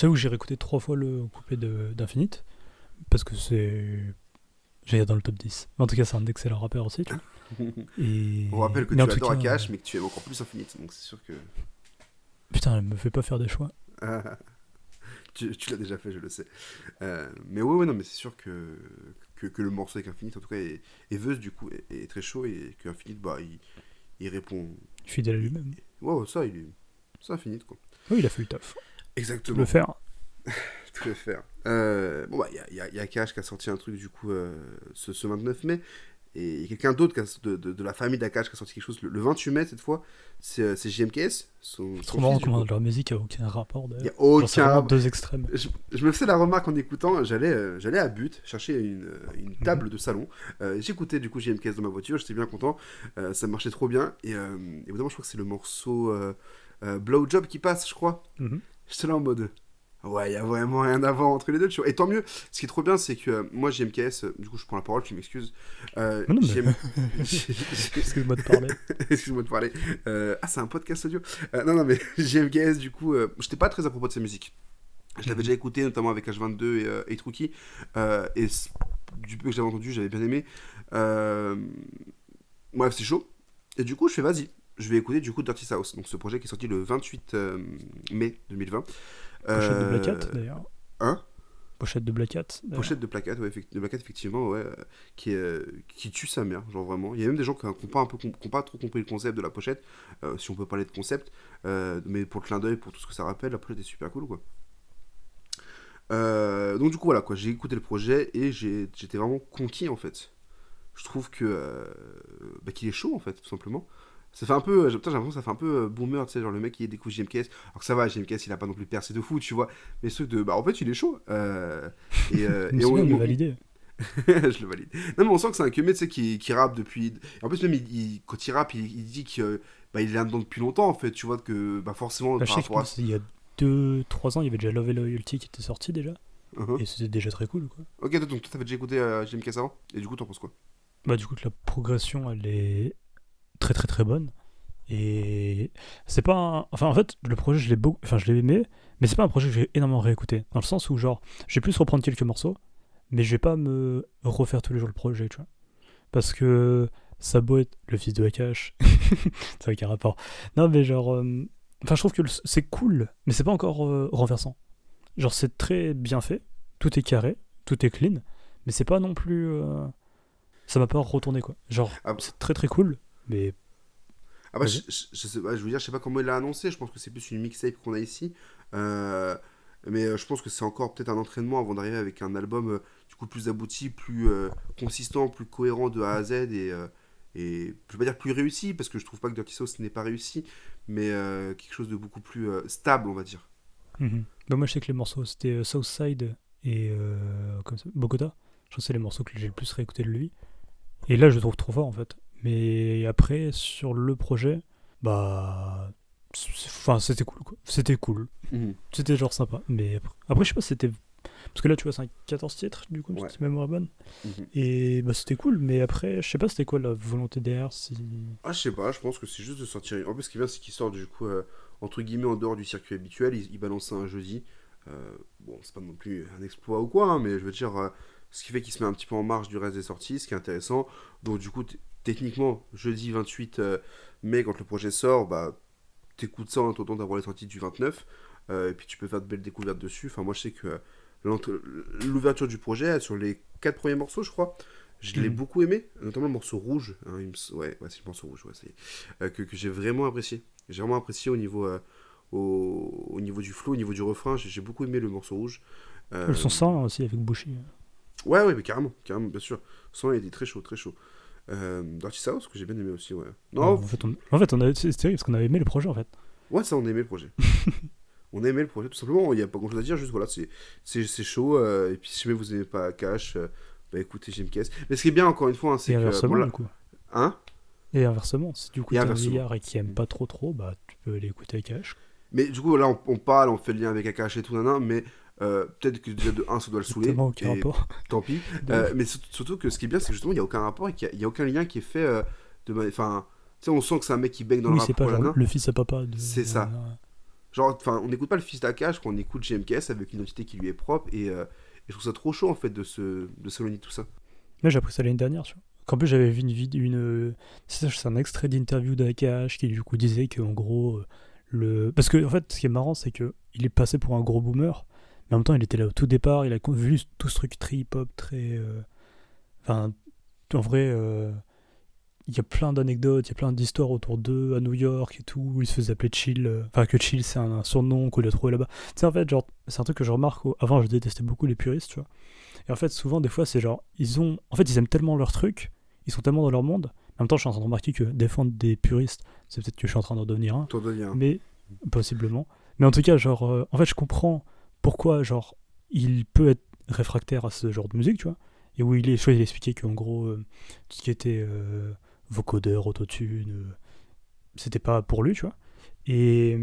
t'avoue que j'ai réécouté trois fois le de- d'Infinite, parce que c'est. J'ai dans le top 10. Mais en tout cas, c'est un excellent rappeur aussi, tu vois. Et...
On rappelle que
mais
tu adores
cas,
Akash, mais que tu aimes encore plus Infinite, donc c'est sûr que.
Putain, elle me fait pas faire des choix.
tu tu l'as déjà fait, je le sais. Euh, mais ouais, ouais, non, mais c'est sûr que, que, que le morceau avec Infinite, en tout cas, est, est Veuse, du coup, est, est très chaud et que Infinite, bah, il, il répond.
Fidèle à lui-même.
Ouais, ouais, ça, il est. C'est Infinite, quoi.
Oui, il a fait le taf.
Exactement.
Le faire.
Tout à faire. Euh, bon, bah, il y a, y a- y a Akash qui a sorti un truc, du coup, euh, ce, ce 29 mai. Et il y a quelqu'un d'autre de, de, de la famille d'Akash qui a sorti quelque chose le, le 28 mai, cette fois. C'est euh, JMKS. Son, son
trop marrant
fils,
comment leur musique a aucun rapport
Il y
d'ailleurs.
a aucun.
deux extrêmes.
Je, je me faisais la remarque en écoutant, j'allais euh, j'allais à But chercher une, une
Mhm.
table de salon. Euh, J'écoutais du coup JMKS dans ma voiture, j'étais bien content, euh, ça marchait trop bien. Et évidemment, je crois que c'est le morceau Blowjob qui passe, je crois.
Mhm.
J'étais là en mode. Ouais, il y a vraiment rien voir entre les deux, tu vois. Et tant mieux. Ce qui est trop bien, c'est que euh, moi, JMKS, euh, du coup, je prends la parole, tu m'excuses. Euh,
non, mais- Excuse-moi de parler.
Excuse-moi de parler. Euh, ah, c'est un podcast audio. Euh, non, non, mais JMKS, du coup, euh, j'étais pas très à propos de sa musique. Je l'avais déjà écouté, notamment avec H22 et, euh, et. Euh, et du peu que j'avais entendu, j'avais bien aimé. Euh, bref, c'est chaud. Et du coup, je fais vas-y. Je vais écouter du coup Dirty South, donc ce projet qui est sorti le 28 euh, mai 2020.
Pochette de
Euh,
Black Hat, d'ailleurs.
Hein?
Pochette de Black Hat.
Pochette de ouais, effect- de plaquette, effectivement, ouais, euh, qui, est, euh, qui tue sa mère, genre vraiment. Il y a même des gens qui n'ont pas, un peu com- qui ont pas trop compris le concept de la pochette, euh, si on peut parler de concept, euh, mais pour le clin d'œil, pour tout ce que ça rappelle, la pochette est super cool, quoi. Euh, donc du coup, voilà, quoi, j'ai écouté le projet et j'étais vraiment conquis, en fait. Je trouve que euh, bah, qu'il est chaud, en fait, tout simplement. Ça fait un peu, j'ai putain, j'ai l'impression que ça fait un peu euh, boomer, tu sais, genre le mec qui découvre JMKS. Alors que ça va, JMKS, il a pas non plus percé de fou, tu vois. Mais ce truc de, bah en fait, il est chaud. Euh, et, euh,
Mais
et on-
valider.
je le valide. Non, mais on sent que c'est un queumé, tu sais, qui, qui rappe depuis. En plus, même, il, il- quand il rappe, il, il dit que bah, il est là-dedans depuis longtemps, en fait. Tu vois, que bah, forcément,
Bah, je sais
rapport à.
il y a 2-3 ans, il y avait déjà Love and Loyalty qui était sorti déjà.
Uh-huh.
Et c'était déjà très cool, quoi.
Ok, donc toi, t'avais déjà écouté euh, JMKS avant? Et du coup, t'en penses quoi?
Bah, du coup, la progression, elle est très très très bonne. Et c'est pas un... Enfin, en fait, le projet, je l'ai beaucoup... enfin, je l'ai aimé, mais c'est pas un projet que j'ai énormément réécouté. Dans le sens où, genre, je vais plus reprendre quelques morceaux, mais je vais pas me refaire tous les jours le projet, tu vois. Parce que ça beau être le fils de Akash. c'est vrai qu'il y a un rapport. Non, mais genre. euh, Enfin, je trouve que le- c'est cool, mais c'est pas encore euh, renversant. Genre, c'est très bien fait, tout est carré, tout est clean, mais c'est pas non plus. euh, Ça m'a pas retourné, quoi. Genre,
Ah,
c'est très très cool, mais
Ah bah, je, je- je sais pas, je veux dire, je sais pas comment il l'a annoncé. Je pense que c'est plus une mixtape qu'on a ici. Euh, mais euh, je pense que c'est encore peut-être un entraînement avant d'arriver avec un album euh, du coup plus abouti, plus euh, consistant, plus cohérent de A à Z et, et je vais pas dire plus réussi parce que je trouve pas que Dirty South n'est pas réussi, mais quelque chose de beaucoup plus stable, on va dire.
Mhm. Bah, moi, je sais que les morceaux, c'était Southside et comme ça, Bogota. Je c'est les morceaux que j'ai le plus réécouté de lui. Et là, je le trouve trop fort, en fait. Mais après, sur le projet, bah. Enfin, c'était cool, quoi. C'était cool. C'était genre sympa. Mais après, après, je sais pas si c'était. Parce que là, tu vois, c'est un 14 titres, du coup,
Ouais.
mémoire est bonne.
Mhm.
Et bah, c'était cool. Mais après, je sais pas c'était quoi la volonté derrière. Si...
Ah, je sais pas, je pense que c'est juste de sortir. En plus, ce qui est bien, c'est qu'il sort du coup, euh, entre guillemets, en dehors du circuit habituel. Il, il balance ça un jeudi. Euh, bon, c'est pas non plus un exploit ou quoi, hein, mais je veux dire, euh, ce qui fait qu'il se met un petit peu en marge du reste des sorties, ce qui est intéressant. Donc, du coup, techniquement, jeudi 28 euh, mai, quand le projet sort, bah, t'écoutes ça en attendant d'avoir les sorties du 29. euh, et puis, tu peux faire de belles découvertes dessus. Enfin, moi, je sais que l'ouverture du projet, sur les quatre premiers morceaux, je crois. Je l'ai
Mhm.
beaucoup aimé, notamment le morceau rouge. hein, il me s- ouais, ouais c'est le morceau rouge, ouais, euh, que, que j'ai vraiment apprécié. J'ai vraiment apprécié au niveau, euh, au, au niveau du flow, au niveau du refrain. J'ai beaucoup aimé le morceau rouge.
Le son sang aussi avec Bushi.
Ouais, ouais, mais carrément, carrément, bien sûr. Son il était très chaud, très chaud. Euh, Dirty que j'ai bien aimé aussi, ouais. Non,
en fait, on, en fait, on a... c'est terrible parce qu'on avait aimé le projet, en fait.
ouais, ça, on a aimé le projet. on a aimé le projet, tout simplement. Il n'y a pas grand chose à dire, juste voilà, c'est chaud. euh, et puis, si jamais vous n'aimez pas Cash, euh, bah écoutez, JMKS. Mais ce qui est bien, encore une fois, hein, c'est
Et
que.
inversement,
bon, là-
du coup.
Hein?
Et inversement, si du coup t'es un vieillard et qui aime pas trop trop, bah tu peux l'écouter avec H.
Mais du coup, là, on, on parle, on fait le lien avec Akash et tout, nanan, mais euh, peut-être que déjà de 1, ça doit le saouler.
Aucun rapport.
Tant pis. Euh, mais surtout, que ce qui est bien, c'est que justement, il n'y a aucun rapport et qu'il n'y a, aucun lien qui est fait euh, de. Enfin, tu sais, on sent que c'est un mec qui baigne dans
oui,
le
c'est
rap
pas genre le fils à papa de.
C'est ça. Genre, enfin, on n'écoute pas le fils d'Akash, on écoute GMKS avec une identité qui lui est propre et, et je trouve ça trop chaud en fait de se de s'éloigner tout ça.
Moi j'ai appris ça l'année dernière, tu vois. Qu'en plus j'avais vu une vidéo, une. C'est un extrait d'interview d'Akash qui du coup disait qu'en gros. Le... Parce que en fait, ce qui est marrant, c'est que il est passé pour un gros boomer, mais en même temps, il était là au tout départ, il a vu tout ce truc très hip-hop, très. euh, Enfin, en vrai, euh, il y a plein d'anecdotes, il y a plein d'histoires autour d'eux à New York et tout, où il se faisait appeler Chill. euh, Enfin, que Chill, c'est un, un surnom qu'il a trouvé là-bas. Tu sais, en fait, genre, c'est un truc que je remarque. au- Avant, je détestais beaucoup les puristes, tu vois. Et en fait, souvent, des fois, c'est genre, ils ont. En fait, ils aiment tellement leur truc, ils sont tellement dans leur monde. En même temps, je suis en train de remarquer que défendre des puristes, c'est peut-être que je suis en train d'en devenir un
T'en deviens.
mais possiblement. Mais en tout cas, genre, euh, en fait, je comprends pourquoi, genre, il peut être réfractaire à ce genre de musique, tu vois. Et où il est, je crois, il expliquait qu'en gros, euh, tout ce qui était euh, vocodeur, autotune, euh, c'était pas pour lui, tu vois. Et.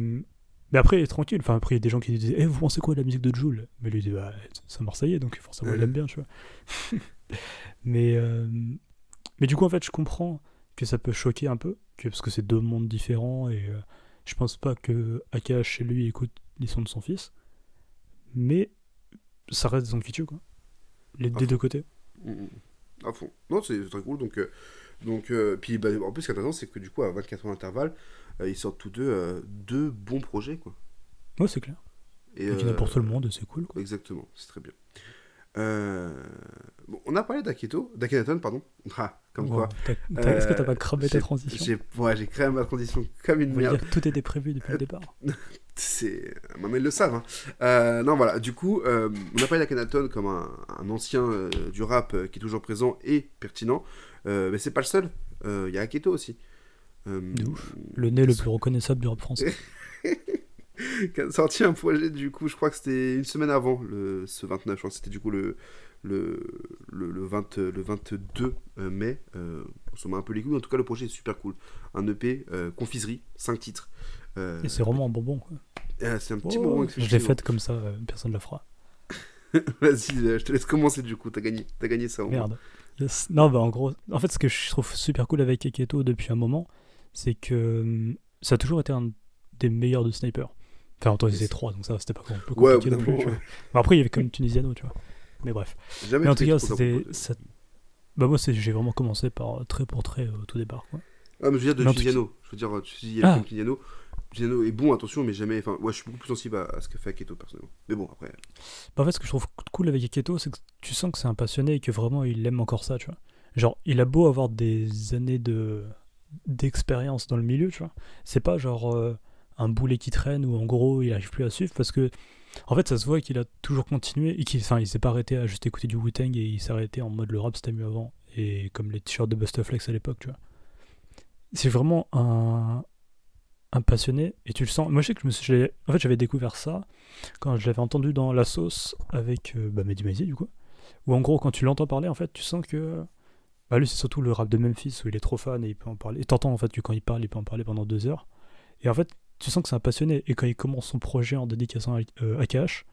Mais après, tranquille. Enfin, après, il y a des gens qui disaient Eh, vous pensez quoi de la musique de Joule? Mais lui, il dit Bah, c'est un Marseillais, donc forcément, il aime bien, tu vois. mais, euh, mais du coup, en fait, je comprends que ça peut choquer un peu, que, parce que c'est deux mondes différents, et euh, je pense pas que AKH chez lui écoute les sons de son fils. Mais ça reste des tuent, quoi. Les, des
fond.
deux côtés.
Mm, À fond. Non, c'est très cool. Donc, euh, donc euh, puis bah, en plus, ce qui est intéressant, c'est que du coup, à 24 ans d'intervalle, euh, ils sortent tous deux euh, deux bons projets, quoi.
Ouais, c'est clair.
Et,
il y en a pour tout le monde, et c'est cool, quoi.
Exactement, c'est très bien. Euh, bon, on a parlé d'Aketo, d'Akhenaton, pardon. Ah, comme
Wow.
quoi.
Est-ce que t'as pas cramé ta transition
J'ai ouais, j'ai créé ma transition comme une merde.
dire tout était prévu depuis le départ.
C'est... Maintenant, ils le savent. hein. Euh, non, voilà. Du coup, euh, on a parlé d'Akhenaton comme un, un ancien euh, du rap euh, qui est toujours présent et pertinent. Mais c'est pas le seul. Il y a Aketo aussi.
De ouf. Le nez le plus reconnaissable du rap français.
qui a sorti un projet, du coup, je crois que c'était une semaine avant le, ce 29. Je crois que c'était du coup le, le, le, le 20, le 22 mai. Euh, on s'en met un peu les couilles. En tout cas, le projet est super cool. Un EP, euh, confiserie, 5 titres. Euh,
Et c'est vraiment un bonbon, quoi.
euh, c'est un petit
Oh,
moment.
je l'ai faite comme ça, euh, personne ne la fera.
Vas-y, euh, je te laisse commencer du coup. T'as gagné, t'as gagné ça.
Merde. Yes. Non, bah en gros, en fait, ce que je trouve super cool avec Aketo depuis un moment, c'est que hum, ça a toujours été un des meilleurs de sniper. Enfin, en ils étaient trois, donc ça, c'était pas peu
Ouais,
compliqué
bout
non plus. tu
moment,
vois. Mais après, il y avait comme Tunisiano, tu vois. Mais bref.
Jamais
Mais en tout cas, c'était. ça- Bah, moi, j'ai vraiment commencé par euh, trait pour trait au tout départ, quoi.
Ah, mais je veux dire de Giuliano. Je veux dire, tu dis
Ah.
Giuliano. Giuliano est bon, attention, mais jamais. Enfin, ouais, je suis beaucoup plus sensible à, à ce que fait Aketo personnellement. Mais bon, après.
Bah, en fait, ce que je trouve cool avec Aketo, c'est que tu sens que c'est un passionné et que vraiment il aime encore ça, tu vois. Genre, il a beau avoir des années de d'expérience dans le milieu, tu vois. C'est pas genre euh, un boulet qui traîne ou en gros il arrive plus à suivre parce que en fait ça se voit qu'il a toujours continué et qu'il il s'est pas arrêté à juste écouter du Wu-Tang et il s'est arrêté en mode le rap c'était mieux avant et comme les t-shirts de Bustaflex à l'époque, tu vois. C'est vraiment un passionné et tu le sens. Moi je sais que je me suis en fait j'avais découvert ça quand je l'avais entendu dans La Sauce avec euh, bah, du coup. Où en gros, quand tu l'entends parler, en fait, tu sens que. Bah, lui, c'est surtout le rap de Memphis où il est trop fan et il peut en parler. Et t'entends en fait quand il parle, il peut en parler pendant deux heures. Et en fait, tu sens que c'est un passionné. Et quand il commence son projet en dédicaçant à euh, AKH,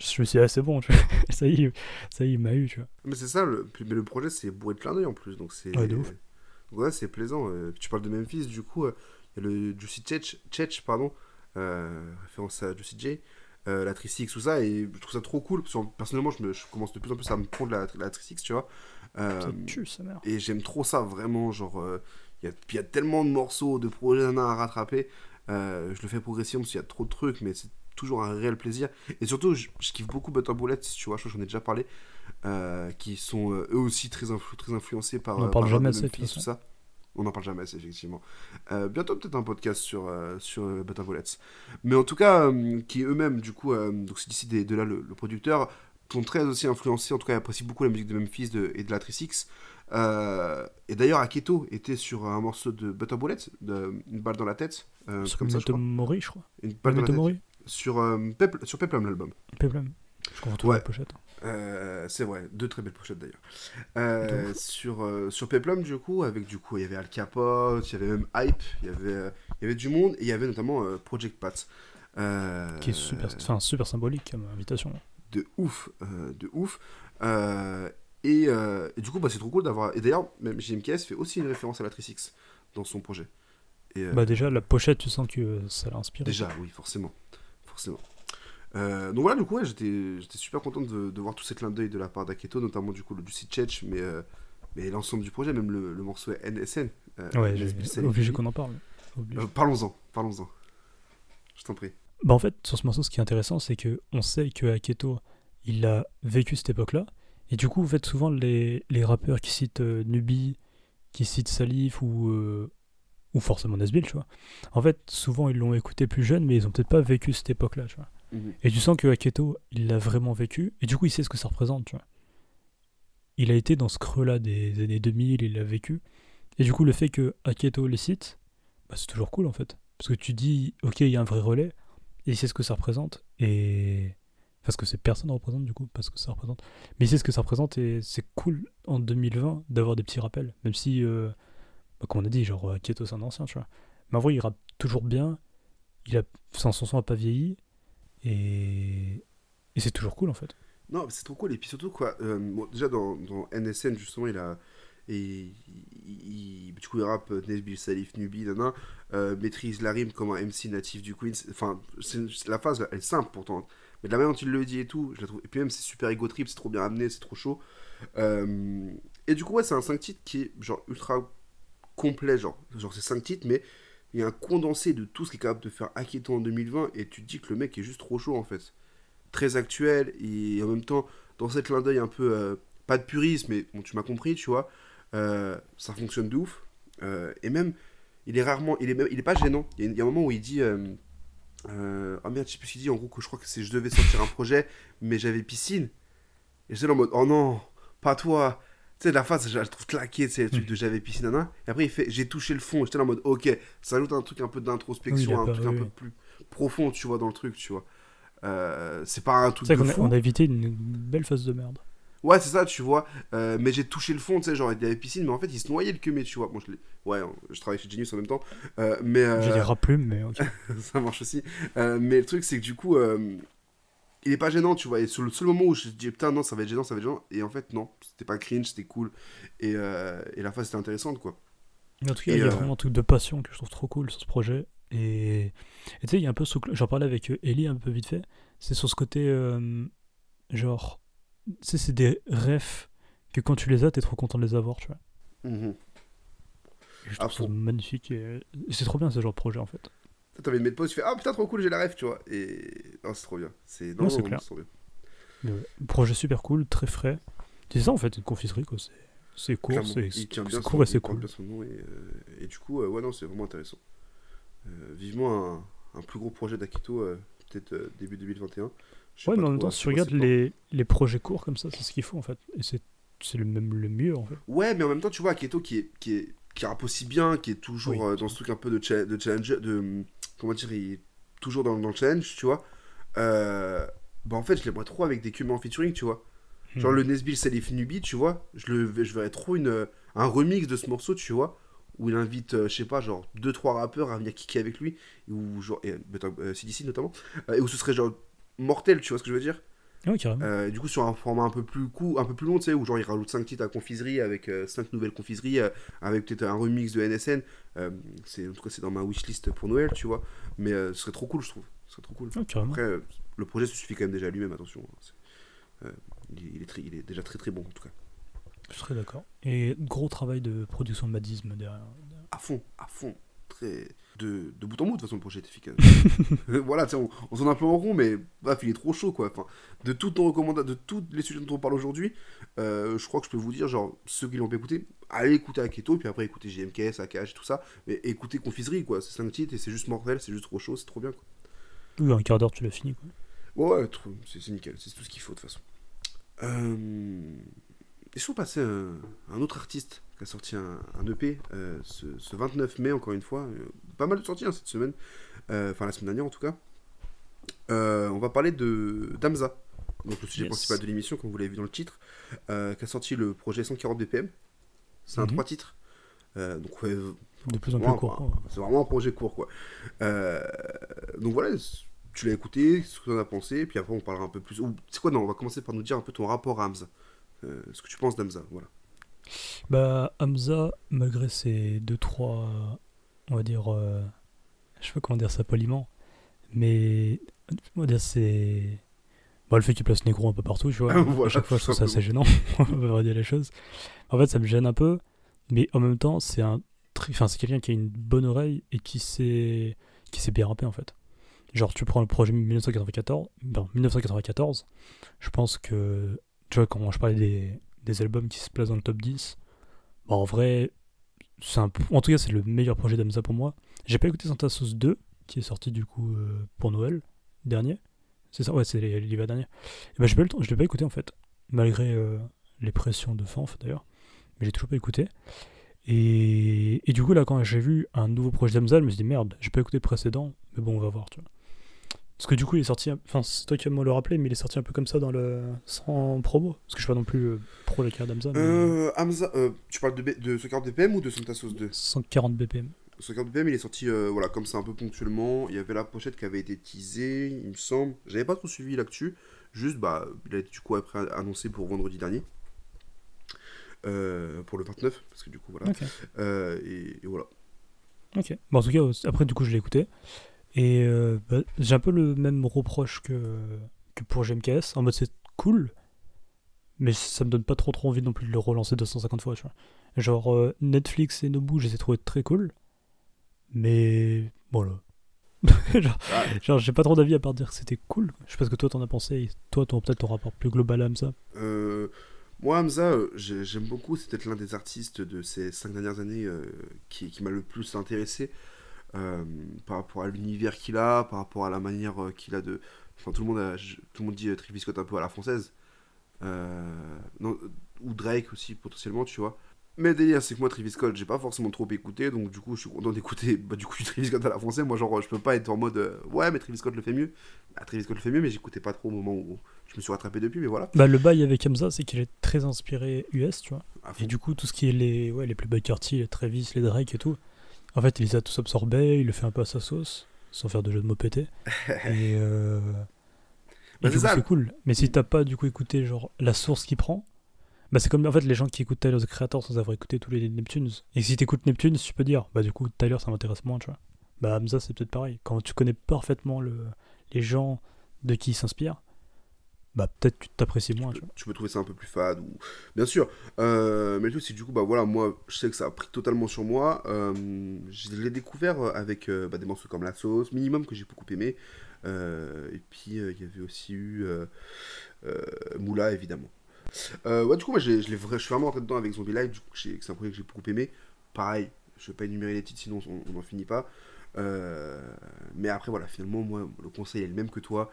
je me suis dit, ah, c'est bon, tu vois. ça y est, ça y est, il m'a eu, tu vois.
Mais c'est ça, le, mais le projet c'est bourré de clin d'œil en plus. Donc c'est.
Ouais, de ouf.
Ouais, c'est plaisant. Euh, tu parles de Memphis, du coup, euh, il y a le Juicy Chech, Chech, pardon, euh, référence à Juicy J, euh, la Trisix, tout ça, et je trouve ça trop cool. Parce que personnellement, je, me, je commence de plus en plus à me prendre la, la Trisix, tu vois. Euh,
Ça tue, sa mère.
et j'aime trop ça, vraiment. Genre, euh, il y, a, il y a tellement de morceaux, de projets à rattraper. Euh, je le fais progressivement parce qu'il y a trop de trucs, mais c'est toujours un réel plaisir. Et surtout, je, je kiffe beaucoup Butter Bullets, tu vois, je crois que j'en ai déjà parlé, euh, qui sont euh, eux aussi très, influ- très influencés par.
On en
euh,
parle
par
jamais assez,
tout ça. On n'en parle jamais assez, effectivement. Bientôt, peut-être un podcast sur, sur Butter Bullets. Mais en tout cas, qui eux-mêmes, du coup, donc c'est d'ici de là le, le producteur, sont très aussi influencés, en tout cas, ils apprécient beaucoup la musique de Memphis de- et de la Trisix. Euh, et d'ailleurs, Aketo était sur un morceau de Butter Bullet, de, une balle dans la tête, euh,
Sur
comme ça, je crois.
Mori, je crois.
Une balle dans la tête. Sur, euh, Pepl- sur Peplum, l'album.
Peplum. Je toujours
Ouais.
la pochette.
Euh, c'est vrai, deux très belles pochettes d'ailleurs. Sur, sur Peplum, du coup, avec du coup, il y avait Al Capote, il y avait même Hype, il y avait, il y avait du monde, et il y avait notamment Project Pat.
Qui est super, super symbolique comme invitation.
de ouf, de ouf. Euh, et, euh, et du coup, bah, c'est trop cool d'avoir. Et d'ailleurs, même JMKS fait aussi une référence à la Trisix dans son projet. Et, euh,
Bah, déjà, la pochette, tu sens que euh, ça l'a inspiré.
déjà, oui, forcément. Forcément. Donc voilà, du coup, ouais, j'étais j'étais super content de, de voir tous ces clins d'œil de la part d'Aketo, notamment du coup le Juicy Chech, mais, mais l'ensemble du projet, même le, le morceau NSN.
Ouais, j'ai- obligé qu'on en parle.
Parlons-en, parlons-en. Je t'en prie.
Bah en fait, sur ce morceau, ce qui est intéressant, c'est que on sait que Aketo, il a vécu cette époque-là. Et du coup, en fait, souvent, les, les rappeurs qui citent euh, Nubi, qui citent Salif ou, euh, ou forcément Nesbill, tu vois. En fait, souvent, ils l'ont écouté plus jeune, mais ils ont peut-être pas vécu cette époque-là, tu vois. Et tu sens que Aketo, il l'a vraiment vécu. Et du coup, il sait ce que ça représente, tu vois. Il a été dans ce creux-là des années 2000, il l'a vécu. Et du coup, le fait que Aketo les cite, bah, c'est toujours cool, en fait. Parce que tu dis, ok, il y a un vrai relais, et il sait ce que ça représente, et... Parce que c'est personne ne représente, du coup, parce que ça représente. Mais sait ce que ça représente, et c'est cool, en 2020, d'avoir des petits rappels. Même si, euh, bah, comme on a dit, genre, Aketo, c'est un ancien, tu vois. Mais en vrai, il rappe toujours bien, il a, son son a pas vieilli. Et, et c'est toujours cool en fait.
Non, c'est trop cool. Et puis surtout, quoi, euh, déjà dans, dans NSN, justement, il a. Et il, il- du coup, il rappe euh, Nesbill, Salif, Nubi, nana, euh, maîtrise la rime comme un MC natif du Queens. Enfin, c'est- c'est- la phase, elle est simple pourtant. Mais de la manière dont il le dit et tout, je la trouve. Et puis même, c'est super ego trip, c'est trop bien amené, c'est trop chaud. Euh, et du coup, ouais, c'est un 5 titres qui est genre ultra complet, genre. Genre, c'est 5 titres, mais il y a un condensé de tout ce qu'il est capable de faire Akito en 2020. Et tu te dis que le mec est juste trop chaud en fait. Très actuel, et en même temps, dans cette clin d'œil un peu. euh, pas de purisme, mais bon, tu m'as compris, tu vois. Euh, ça fonctionne de ouf. Et même, il est rarement. Il est, il est pas gênant. Il y a un moment où il dit. Euh, ah merde, je sais plus ce qu'il dit. En gros, que je crois que c'est je devais sortir un projet, mais j'avais piscine. Et j'étais en mode, oh non, pas toi. Tu sais, la face, je la trouve claquée, tu sais, le truc de j'avais piscine. Et après, il fait, j'ai touché le fond. J'étais en mode, ok, ça ajoute un truc un peu d'introspection, un truc
oui,
un peu plus profond, tu vois, dans le truc, tu vois. Euh, c'est pas un truc
C'est qu'on a, on a évité une belle phase de merde.
Ouais, c'est ça, tu vois. Euh, mais j'ai touché le fond, tu sais, genre, il y avait piscine, mais en fait, il se noyait le cumé, tu vois. Moi, je Ouais, hein, je travaille chez Genius en même temps. Euh, mais. euh,
J'ai dit rap plume, mais ok.
ça marche aussi. Euh, mais le truc, c'est que du coup, il est pas gênant, tu vois. Et sur le seul moment où je dis, putain, non, ça va être gênant, ça va être gênant. Et en fait, non, c'était pas cringe, c'était cool. Et, et la phase était intéressante, quoi.
Mais en tout cas, il y a vraiment un truc de passion que je trouve trop cool sur ce projet. Et tu sais, il y a un peu ce... J'en parlais avec Ellie un peu vite fait. C'est sur ce côté, genre, sais, c'est des refs que quand tu les as, t'es trop content de les avoir, tu vois. Et je
À
trouve ça magnifique. Et, et c'est trop bien ce genre de projet, en fait.
T'avais une pause, tu fais, ah putain, trop cool, j'ai la rêve, tu vois. Et. Oh, c'est trop bien. C'est. Non,
Ouais, c'est
non,
clair.
trop bien.
Mais ouais, projet super cool, très frais. C'est ça, en fait, une confiserie, quoi. C'est- C'est court, c'est
son,
court et c'est cool.
bien son nom et, euh, et du coup, euh, ouais, non, c'est vraiment intéressant. Euh, vivement un, un plus gros projet d'Akito, peut-être début 2021.
Ouais, mais en même temps, si tu regardes les, les projets courts comme ça, c'est ce qu'il faut, en fait. Et c'est c'est le même le mieux, en fait.
Ouais, mais en même temps, tu vois, Aketo qui est, qui est qui rappe aussi bien, qui est toujours
Oui.
euh, dans ce truc un peu de, cha- de challenge, de comment dire, il est toujours dans, dans le challenge, tu vois. Euh, bah en fait, je l'aimerais trop avec des cumés en featuring, tu vois. Genre
Hmm.
le Nesbill Salif Nubi, tu vois. Je le je verrais trop une euh, un remix de ce morceau, tu vois, où il invite, euh, je sais pas, genre deux trois rappeurs à venir kicker avec lui, ou genre et, euh, CDC notamment, euh, et où ce serait genre mortel, tu vois ce que je veux dire.
Ouais, carrément.
Euh, du coup, sur un format un peu plus court, un peu plus long, tu sais, où genre il rajoute 5 titres à confiserie avec 5 nouvelles confiseries, euh, avec peut-être un remix de NSN. Euh, c'est, en tout cas, c'est dans ma wishlist pour Noël, tu vois. Mais euh, ce serait trop cool, je trouve. Ce serait trop cool.
Carrément.
Après, euh, le projet se suffit quand même déjà à lui-même, attention. Euh, il, il est il est déjà très très bon, en tout cas.
Je serais d'accord. Et gros travail de production de madisme derrière.
À fond, à fond. Très... De, de bout en bout, de toute façon, le projet est efficace. voilà, tu sais, on, on s'en a un peu en rond, mais bref, il est trop chaud, quoi. Enfin, de toutes nos recommandations, de tous les sujets dont on parle aujourd'hui, euh, je crois que je peux vous dire, genre, ceux qui l'ont pas écouté, allez écouter Aketo, puis après écoutez JMKS, AKH et tout ça, mais écoutez Confiserie, quoi. C'est 5 titres et c'est juste mortel, c'est juste trop chaud, c'est trop bien, quoi.
Oui, un quart d'heure, tu l'as fini. Quoi.
Ouais, ouais, c'est nickel, c'est tout ce qu'il faut, de toute façon. Euh... Laissons passer à un, autre artiste qui a sorti un, un EP euh, ce, ce 29 mai, encore une fois. Euh, pas mal de sorties hein, cette semaine, Euh, enfin la semaine dernière en tout cas. Euh, on va parler de d'Amza, donc le sujet
Yes.
principal de l'émission, comme vous l'avez vu dans le titre, euh, qui a sorti le projet 140 BPM. C'est un
Mhm.
trois titres. Euh, donc ouais,
De plus en plus court.
c'est vraiment un projet court, quoi. Euh, donc voilà, tu l'as écouté, ce que tu en as pensé, puis après on parlera un peu plus. C'est quoi, non, on va commencer par nous dire un peu ton rapport à Hamza. Euh, ce que tu penses d'Hamza, voilà.
Bah, Hamza, malgré ses deux, trois, on va dire, euh, je sais pas comment dire ça poliment, mais on va dire c'est. Bon, le fait qu'il place Negro un peu partout, tu vois,
Voilà,
à chaque fois je trouve ça assez gênant, on va dire les choses. En fait, ça me gêne un peu, mais en même temps, c'est un enfin, c'est quelqu'un qui a une bonne oreille et qui sait, qui sait bien rapper en fait. Genre, tu prends le projet 1994, ben, 1994, je pense que, tu vois, quand je parlais des, des albums qui se placent dans le top 10, bah, en vrai, en tout cas, c'est le meilleur projet d'Amza pour moi. J'ai pas écouté Santa Sauce 2, qui est sorti du coup euh, pour Noël dernier. C'est ça, ouais, c'est l'hiver dernier. Et bah, j'ai pas eu le temps, je l'ai pas écouté en fait, malgré euh, les pressions de Fanf d'ailleurs, mais j'ai toujours pas écouté. Et, et du coup, là, quand j'ai vu un nouveau projet d'Amza, je me suis dit merde, j'ai pas écouté le précédent, mais bon, on va voir, tu vois. Parce que du coup, il est sorti, enfin, c'est toi qui me le rappeler, mais il est sorti un peu comme ça dans le. sans promo. Parce que je suis pas non plus euh, pro la carrière d'Amza, mais
Euh, Hamza, euh, tu parles de, B- de 140 BPM ou de Santa Sauce 2
euh, 140 BPM.
150 BPM, il est sorti euh, voilà, comme ça un peu ponctuellement. Il y avait la pochette qui avait été teasée, il me semble. J'avais pas trop suivi l'actu. Juste, bah, il a été du coup après annoncé pour vendredi dernier. Euh, pour le 29, parce que du coup, voilà. Et, et voilà.
Ok. Bon, en tout cas, après, du coup, je l'ai écouté. Et euh, bah, j'ai un peu le même reproche que, que pour GMKS. En mode, c'est cool, mais ça me donne pas trop trop envie non plus de le relancer 250 fois, tu vois. Genre, euh, Netflix et Nobu, je les ai trouvés très cool, mais voilà. genre,
Ah.
genre, j'ai pas trop d'avis à part dire que c'était cool. Je sais pas ce que toi t'en as pensé. et Toi, ton peut-être ton rapport plus global à ça.
Euh, moi, Hamza, j'ai- j'aime beaucoup. C'est peut-être l'un des artistes de ces cinq dernières années qui, qui m'a le plus intéressé euh, par rapport à l'univers qu'il a, par rapport à la manière euh, qu'il a de. Enfin, tout le monde, a- tout le monde dit euh, Travis Scott un peu à la française. Non, ou Drake aussi, potentiellement, tu vois. Mais délire, c'est que moi, Travis Scott, j'ai pas forcément trop écouté, donc du coup, je suis content d'écouter bah, du coup, du Travis Scott à la française. Moi, genre, je peux pas être en mode euh, ouais, mais Travis Scott le fait mieux. Bah, Travis Scott le fait mieux, mais j'écoutais pas trop au moment où je me suis rattrapé depuis, mais voilà.
Bah, le bail avec Hamza, c'est qu'il est très inspiré US, tu vois. Et du coup, tout ce qui est les, ouais, les Playboy Carty, les Travis, les Drake et tout, en fait, il les a tous absorbés, il le fait un peu à sa sauce, sans faire de jeu de mots pétés. et euh...
Bah,
et du
c'est
cool. Mais si t'as pas du coup écouté genre la source qu'il prend, bah c'est comme en fait les gens qui écoutent Tyler the Creator sans avoir écouté tous les Neptunes. Et si t'écoutes Neptunes, tu peux dire, bah du coup Tyler ça m'intéresse moins, tu vois. Bah Hamza c'est peut-être pareil. Quand tu connais parfaitement le, les gens de qui il s'inspire, bah peut-être tu t'apprécies moins, tu vois.
tu peux trouver ça un peu plus fade ou bien sûr. Euh, mais le truc c'est du coup bah voilà moi je sais que ça a pris totalement sur moi. Euh, je l'ai découvert avec euh, bah, des morceaux comme La Sauce Minimum que j'ai beaucoup aimé. Euh, et puis euh, il y avait aussi eu euh, euh, Moula évidemment. Euh, ouais du coup moi je l'ai je suis vraiment rentré dedans avec Zombie Live du coup c'est un projet que j'ai beaucoup aimé. Pareil je vais pas énumérer les titres sinon on n'en finit pas. Euh, mais après voilà finalement moi le conseil est le même que toi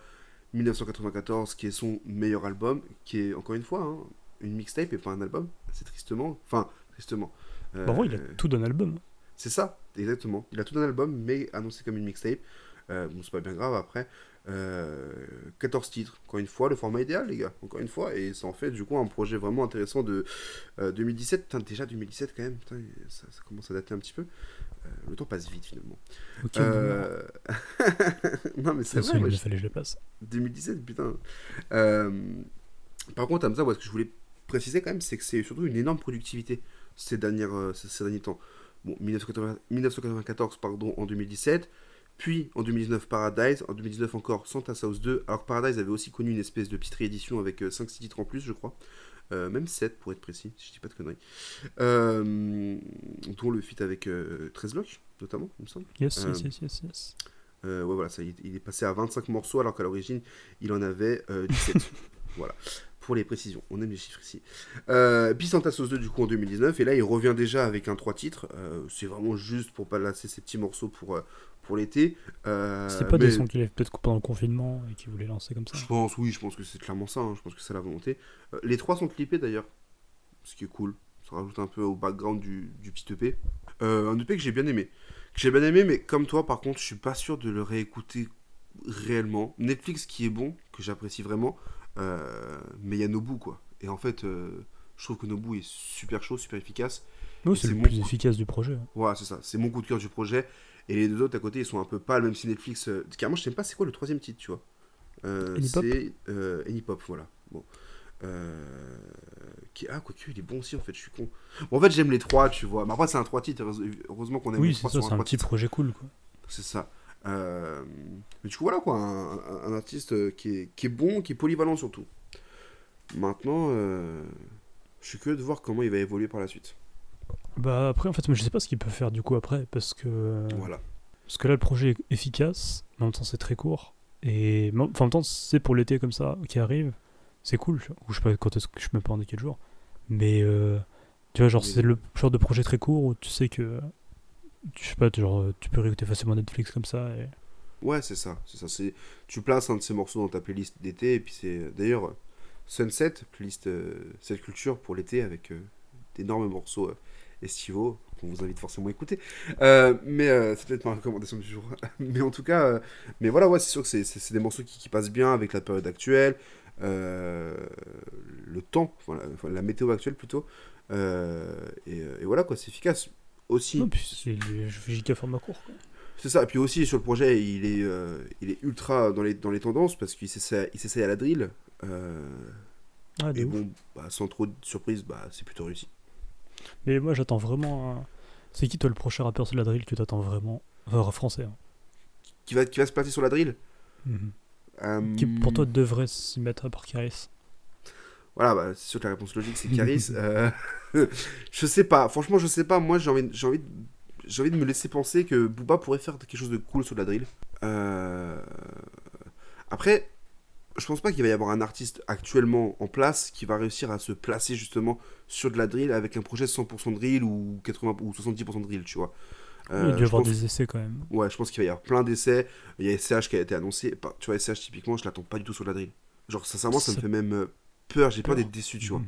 1994, qui est son meilleur album, qui est encore une fois hein, une mixtape et pas un album, c'est tristement. Enfin, tristement. Euh,
Bah, en vrai, il a tout d'un album.
C'est ça, exactement. Il a tout un album, mais annoncé comme une mixtape. Euh, bon, c'est pas bien grave après. Euh, 14 titres, encore une fois, le format idéal, les gars, encore une fois. Et ça en fait du coup un projet vraiment intéressant de euh, 2017. Putain, déjà 2017 quand même, putain, ça, ça commence à dater un petit peu. Le temps passe vite finalement.
Ok,
Euh, non, mais c'est vrai, moi,
il fallait que je le passe.
2017, putain. Euh, par contre, Hamza, ouais, ce que je voulais préciser quand même, c'est que c'est surtout une énorme productivité ces, dernières, euh, ces, derniers temps. Bon, 1980 1994, pardon, en 2017, puis en 2019 Paradise, en 2019 encore Santa House 2. Alors Paradise avait aussi connu une espèce de petite réédition avec 5-6 titres en plus, je crois. Euh, même 7 pour être précis, si je dis pas de conneries. Euh, dont le feat avec euh, 13 Lock, notamment, il me semble.
Yes,
Euh,
yes, yes, yes, yes.
Euh, ouais, voilà, ça, il, il est passé à 25 morceaux alors qu'à l'origine, il en avait euh, 17. voilà, pour les précisions. On aime les chiffres ici. Euh, puis Santa Sauce 2, du coup, en 2019. Et là, il revient déjà avec un 3 titres. Euh, c'est vraiment juste pour pas lasser ces petits morceaux pour, euh, pour l'été. Euh,
C'était pas
mais
des sons qu'il avait peut-être pendant le confinement et qu'il voulait lancer comme ça.
Je pense, oui, je pense que c'est clairement ça. hein, Je pense que c'est la volonté. Les trois sont clippés d'ailleurs, ce qui est cool. Ça rajoute un peu au background du, du petit EP. Un EP que j'ai bien aimé. Que j'ai bien aimé, mais comme toi, par contre, je suis pas sûr de le réécouter réellement. Netflix qui est bon, que j'apprécie vraiment, euh, mais il y a Nobu, quoi. Et en fait, euh, je trouve que Nobu est super chaud, super efficace.
Oui, c'est
c'est
le plus
coup.
efficace du projet. hein.
Voilà, c'est ça. C'est mon coup de cœur du projet. Et les deux autres à côté, ils sont un peu pâles, même si Netflix. euh, Carrément, je sais pas c'est quoi le troisième titre, tu vois. C'est Anypop, voilà. Bon. Euh, Qui... Ah, quoique, il est bon aussi, en fait, je suis con. Bon, en fait, j'aime les trois, tu vois. Mais après, c'est un trois titres. heureuse- Heureusement qu'on aime
Oui,
les
c'est
trois
ça,
sur
c'est un petit
titres.
projet cool. Quoi.
C'est ça. Euh, Mais du coup, voilà, quoi. Un, un- un artiste euh, qui est, qui est bon, qui est polyvalent surtout. Maintenant, euh, je suis curieux de voir comment il va évoluer par la suite.
Bah après, en fait, moi, je sais pas ce qu'il peut faire du coup après, parce que
Voilà.
parce que là, le projet est efficace, mais en même temps, c'est très court. Et mais en enfin, en même temps, c'est pour l'été comme ça qui arrive, c'est cool. Ou je sais pas quand est-ce que je me pas en quel jour, mais euh, tu vois, genre
Mais-
c'est le genre de projet très court où tu sais que je sais pas, genre tu peux réécouter facilement Netflix comme ça.
Ouais, c'est ça. C'est ça. C'est tu places un de ces morceaux dans ta playlist d'été et puis c'est d'ailleurs euh, Sunset, playlist euh, cette culture pour l'été avec euh, d'énormes morceaux euh, estivaux qu'on vous invite forcément à écouter. Euh, mais euh, c'est peut-être ma recommandation du jour. mais en tout cas, euh, mais voilà, ouais, c'est sûr que c'est- c'est des morceaux qui, passent bien avec la période actuelle, euh, le temps, enfin, la météo actuelle plutôt. Euh, et, euh, et voilà quoi, c'est efficace. Aussi.
C'est le format court.
C'est ça. Et puis aussi sur le projet, il est, euh, il est ultra dans les, dans les tendances parce qu'il s'essaye à la drill. Euh,
Ah,
et bon, bah, sans trop de surprise, bah, c'est plutôt réussi.
Mais moi, j'attends vraiment. un- C'est qui, toi, le prochain rappeur sur la drill que t'attends vraiment? Enfin, français. hein.
Qui va, qui va se placer sur la drill?
Mhm.
Euh,
Qui, pour toi, devrait s'y mettre à part
Voilà, bah, c'est sûr que la réponse logique, c'est Caris. Euh, je sais pas. Franchement, je sais pas. Moi, j'ai envie, j'ai envie, de- j'ai envie de me laisser penser que Booba pourrait faire quelque chose de cool sur de la drill. Euh, Après, je pense pas qu'il va y avoir un artiste actuellement en place qui va réussir à se placer justement sur de la drill avec un projet 100% drill ou 80 ou 70% drill, tu vois. Euh,
Il doit y avoir
pense-
des essais quand même.
Ouais, je pense qu'il va y avoir plein d'essais. Il y a SCH qui a été annoncé. Pas- Tu vois, SCH, typiquement, je l'attends pas du tout sur de la drill. Genre, sincèrement, ça me fait même peur. J'ai peur d'être déçu, tu vois.
Mhm.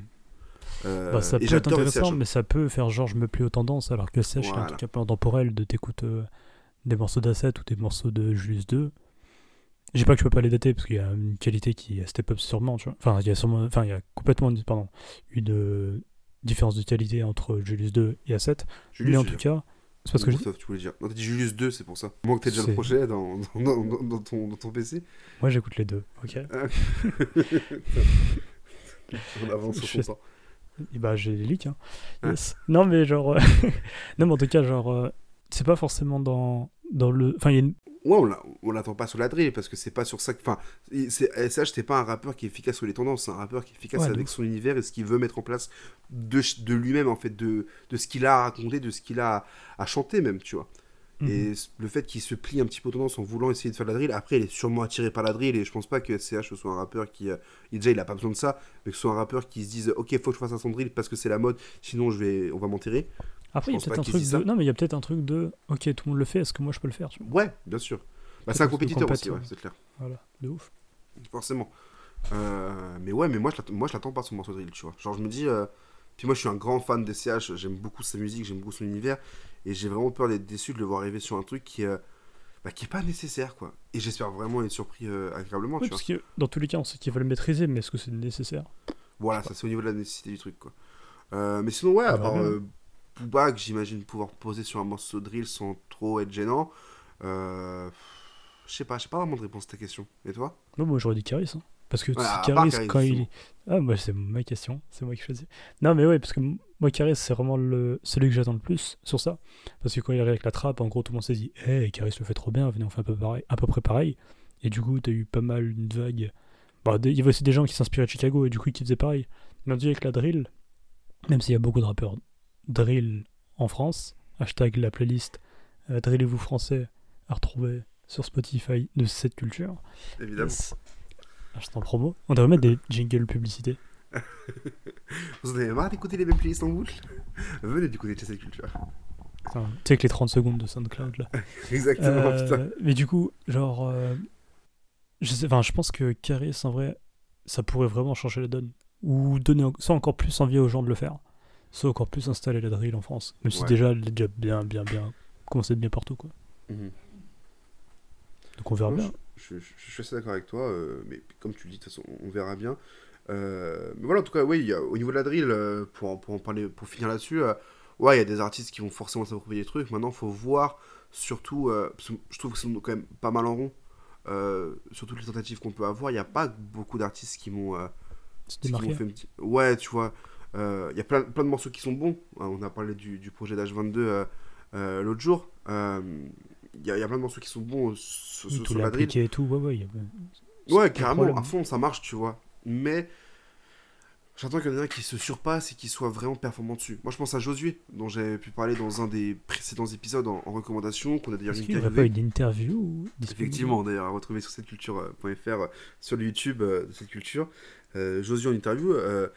Euh,
Bah, ça peut être intéressant, mais ça peut faire genre je me plie aux tendances, alors que Sèche, c'est un
Voilà.
truc un peu intemporel de t'écoutes euh, des morceaux d'Asset ou des morceaux de Julius 2. Je dis pas que je peux pas les dater parce qu'il y a une qualité qui a step up sûrement, tu vois. Enfin, il y a sûrement, enfin, il y a complètement, pardon, une euh, différence de qualité entre Julius 2 et Asset.
Julius,
mais en tout
dire.
cas, c'est parce que je
tu voulais dire. Non, t'as dit Julius 2, c'est pour ça. Moi que t'as déjà le projet dans, dans, dans- dans ton, dans ton PC.
moi j'écoute les deux, ok.
On avance sur
Je. Et bah j'ai les leaks, hein.
Ah.
Non mais genre, euh, non mais en tout cas genre, euh, c'est pas forcément dans dans le, enfin il y a une
Ouais, on l'a- on l'attend pas sur la drill parce que c'est pas sur ça. que- Enfin, il- c'est- pas un rappeur qui est efficace sur les tendances, c'est un rappeur qui est efficace
Ouais,
avec son univers et ce qu'il veut mettre en place de, de lui-même, en fait, de, de ce qu'il a à raconter, de ce qu'il a à, à chanter, même, tu vois.
Mhm.
Et c- le fait qu'il se plie un petit peu aux tendances en voulant essayer de faire de la drill, après, il est sûrement attiré par la drill et je pense pas que SCH soit un rappeur qui. euh, déjà, il a pas besoin de ça, mais que ce soit un rappeur qui se dise Ok, faut que je fasse un son drill parce que c'est la mode, sinon je vais, on va m'enterrer.
Après, il y a peut-être un truc de...
ça.
Non, mais il y a peut-être un truc de... Ok, tout le monde le fait, est-ce que moi je peux le faire? tu vois
Ouais, bien sûr. Bah, c'est un compétiteur aussi, ouais,
ouais.
c'est clair.
Voilà, de ouf.
Forcément. Euh, mais ouais, mais moi je l'attends- moi je l'attends pas son morceau drill, tu vois. Genre je me dis, euh, puis moi je suis un grand fan des CH, j'aime beaucoup sa musique, j'aime beaucoup son univers, et j'ai vraiment peur d'être déçu de le voir arriver sur un truc qui, euh, bah, qui est pas nécessaire, quoi. Et j'espère vraiment être surpris euh, agréablement,
Oui,
tu vois.
parce que dans tous les cas, on sait qu'ils veulent le maîtriser, mais est-ce que c'est nécessaire?
Voilà, ça c'est au niveau de la nécessité du truc, quoi. Euh, mais sinon, ouais, à part Booba, que j'imagine pouvoir poser sur un morceau de drill sans trop être gênant, euh, je sais pas, j'ai pas vraiment de réponse à ta question. Et toi?
Non, moi j'aurais dit Caris. Hein. Parce que Caris,
Caris,
quand il. Ah, bah c'est ma question, c'est moi qui choisis. Non, mais ouais, parce que moi, Caris, c'est vraiment le... celui que j'attends le plus sur ça. Parce que quand il arrive avec la trappe, en gros, tout le monde s'est dit Hé, Caris le fait trop bien, venez, on fait un peu, pareil, à peu près pareil. Et du coup, t'as eu pas mal une vague. Bah, des- il y avait aussi des gens qui s'inspiraient de Chicago et du coup, qui faisaient pareil. Mais on dit avec la drill, même s'il y a beaucoup de rappeurs drill en France, hashtag la playlist euh, Drillez-vous français à retrouver sur Spotify de cette culture.
Évidemment.
Yes. Instant promo. On devrait mettre des jingles publicité.
Vous en avez marre d'écouter les mêmes playlists en boucle Venez d'écouter cette culture.
Putain, Tu sais, avec les 30 secondes de SoundCloud là.
Exactement,
Euh,
putain.
mais du coup, genre. euh, je, sais, je pense que Caris, en vrai, ça pourrait vraiment changer la donne. Ou donner en- soit encore plus envie aux gens de le faire, soit encore plus installer la drill en France. Même si
Ouais.
déjà, elle est déjà bien, bien, bien. commencé de bien partout quoi.
Mhm.
Donc on verra bien.
Je, je- je suis assez d'accord avec toi, euh, mais comme tu le dis, de toute façon, on verra bien. Euh, mais voilà, en tout cas, oui, au niveau de la drill, euh, pour, pour en parler, pour finir là-dessus, ouais, il y a des artistes qui vont forcément s'approprier des trucs. Maintenant, il faut voir, surtout, parce que je trouve que c'est quand même pas mal en rond. Sur toutes les tentatives qu'on peut avoir, il n'y a pas beaucoup d'artistes qui m'ont qui m'ont fait petit- Ouais, tu vois, il y a plein, plein de morceaux qui sont bons. On a parlé du, du projet d'H22 euh, euh, l'autre jour. Euh, Il y, a- il y a plein de morceaux qui sont bons euh, sur,
Oui,
sur-
tout
sur
appliqué et tout. Ouais, ouais. il a-
Ouais, carrément, à fond, ça marche, tu vois. Mais j'attends qu'il y en ait un qui se surpasse et qui soit vraiment performant dessus. Moi, je pense à Josué, dont j'avais pu parler dans un des précédents épisodes en, en recommandation, qu'on a d'ailleurs
n'y aurait pas
interviewé.
une interview ou
Effectivement, d'ailleurs, à retrouver sur cette sur le YouTube euh, de cette culture. Euh, Josué en interview. euh,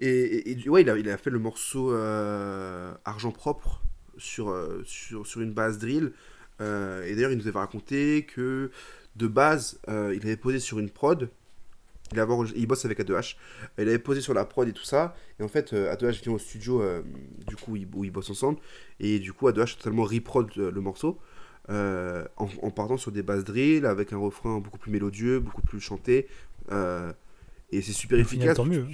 et, et- et ouais, il a, il a fait le morceau euh, Argent propre sur, euh, sur, sur une base drill. Euh, et d'ailleurs, il nous avait raconté que de base, euh, il avait posé sur une prod. Il, avait il bosse avec A2H. Il avait posé sur la prod et tout ça. Et en fait, euh, A2H vient au studio euh, du coup, où ils bossent ensemble. Et du coup, A2H a totalement reprod euh, le morceau. euh, en, en partant sur des bases drill avec un refrain beaucoup plus mélodieux, beaucoup plus chanté. euh, et c'est super efficace.
tant mieux.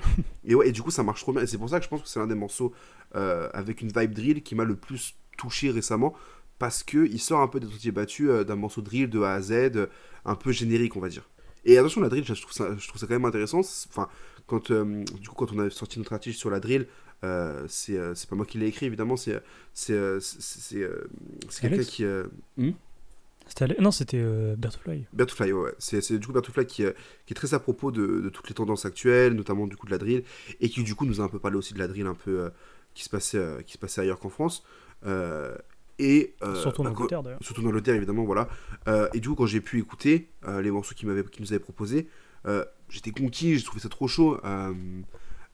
Et ouais, et du coup, ça marche trop bien. Et c'est pour ça que je pense que c'est l'un des morceaux euh, avec une vibe drill qui m'a le plus touché récemment parce qu'il sort un peu des sentiers battus euh, d'un morceau de drill de A à Z, euh, un peu générique, on va dire. Et attention, la drill, je trouve ça, je trouve ça quand même intéressant. Enfin, quand, euh, du coup, quand on a sorti notre article sur la drill, euh, c'est pas moi qui l'ai écrit, évidemment, c'est quelqu'un qui.
Ale- Non, c'était euh, Bertofly.
Bertofly, ouais. C'est, du coup Bertofly qui, euh, qui est très à propos de, de toutes les tendances actuelles, notamment du coup de la drill, et qui du coup nous a un peu parlé aussi de la drill un peu euh, qui, se passait, qui se passait ailleurs qu'en France. Et, euh,
Surtout en
bah,
Angleterre d'ailleurs.
surtout évidemment, voilà. Euh, et du coup, quand j'ai pu écouter euh, les morceaux qu'il m'avait, qu'il nous avait proposés, j'étais conquis, j'ai trouvé ça trop chaud.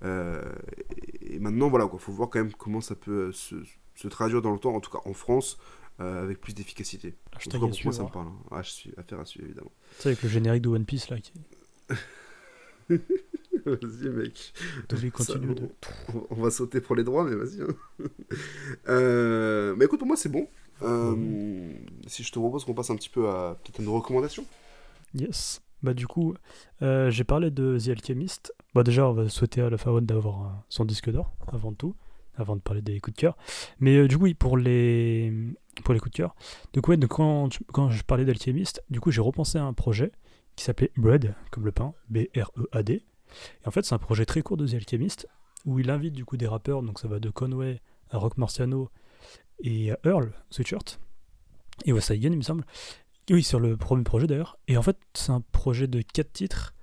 et maintenant, voilà, quoi, faut voir quand même comment ça peut se, se traduire dans le temps, en tout cas en France, euh, avec plus d'efficacité. Tout
Hashtag
pour moi, ça me parle. hein. Ah, je suis affaire à suivre, évidemment.
Sais, avec le générique de One Piece là, qui
Vas-y, mec. Ça. On, on va sauter pour les droits, mais vas-y. hein. Euh, mais écoute, pour moi, c'est bon. Euh, si je te propose qu'on passe un petit peu à peut-être à nos recommandations.
Yes. Bah du coup, euh, j'ai parlé de The Alchemist. Bah déjà, on va souhaiter à la Faronne d'avoir son disque d'or, avant tout, avant de parler des coups de cœur. Mais euh, du coup, oui, pour les, pour les coups de cœur. Donc ouais, donc quand, quand je parlais d'Alchemist, du coup, j'ai repensé à un projet qui s'appelait Bread, comme le pain, B-R-E-A-D. Et en fait, c'est un projet très court de The Alchemist, où il invite du coup des rappeurs, donc ça va de Conway à Rock Marciano et à Earl Sweatshirt, et Gun, il me semble. Oui, sur le premier projet d'ailleurs. Et en fait, c'est un projet de 4 titres.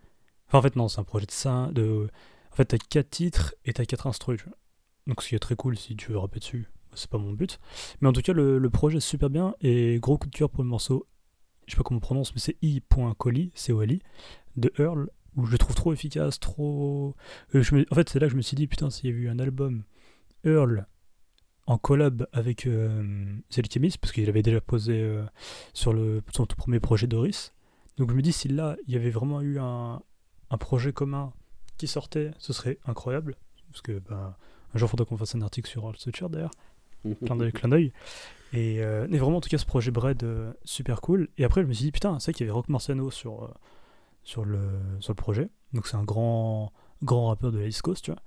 Enfin, en fait, non, c'est un projet de 5. De... En fait, t'as 4 titres et t'as 4 instrus. Donc, ce qui est très cool si tu veux rapper dessus. C'est pas mon but. Mais en tout cas, le, le projet est super bien. Et gros coup de cœur pour le morceau. Je sais pas comment on prononce, mais c'est i.coli, C-O-L-I, de Earl, où je le trouve trop efficace, trop. Euh, je me- En fait, c'est là que je me suis dit, putain, s'il y avait eu un album Earl en collab avec euh, parce qu'il avait déjà posé euh, sur le, son tout premier projet Doris. Donc je me dis, si là, il y avait vraiment eu un, un projet commun qui sortait, ce serait incroyable. Parce que ben, un jour, il faudra qu'on fasse un article sur All Sweatshirt d'ailleurs. Clin d'œil, clin d'œil. Et, euh, mais vraiment, en tout cas, ce projet Bread, super cool. Et après, je me suis dit, putain, c'est vrai qu'il y avait Rock Marciano sur, sur, le, sur le projet. Donc c'est un grand, grand rappeur de la East Coast, tu vois.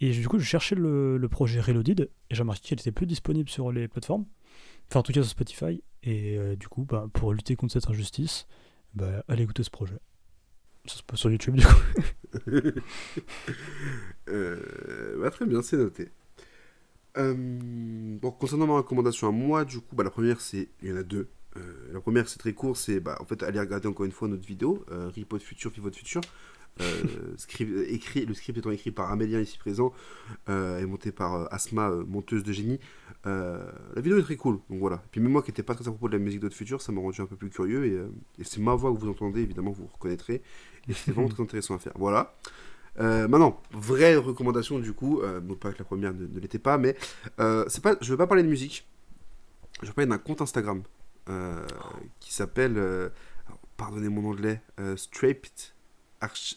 Et du coup, je cherchais le, le projet Reloaded et j'ai remarqué qu'il était plus disponible sur les plateformes. Enfin, en tout cas sur Spotify. Et euh, du coup, bah, pour lutter contre cette injustice, bah, allez écouter ce projet. Ça se passe sur YouTube, du coup.
Euh, bah, très bien, c'est noté. Euh, concernant ma recommandation à moi, du coup, bah, la première, c'est. Il y en a deux. Euh, la première, c'est très court, c'est bah, en fait, aller regarder encore une fois notre vidéo, euh, Ripod Future, Pivot Future. Euh, script- écrit, le script étant écrit par Amélien ici présent euh, et monté par euh, Asma, euh, monteuse de génie. Euh, la vidéo est très cool, donc voilà. Puis même moi qui n'étais pas très à propos de la musique d'autres Future, ça m'a rendu un peu plus curieux et, euh, et c'est ma voix que vous entendez, évidemment, vous reconnaîtrez. Et c'est vraiment très intéressant à faire. Voilà. Euh, maintenant, vraie recommandation du coup, euh, non pas que la première ne, ne l'était pas, mais euh, c'est pas, je ne vais pas parler de musique. Je vais parler d'un compte Instagram euh, qui s'appelle, euh, pardonnez mon anglais, euh, Straped Arch.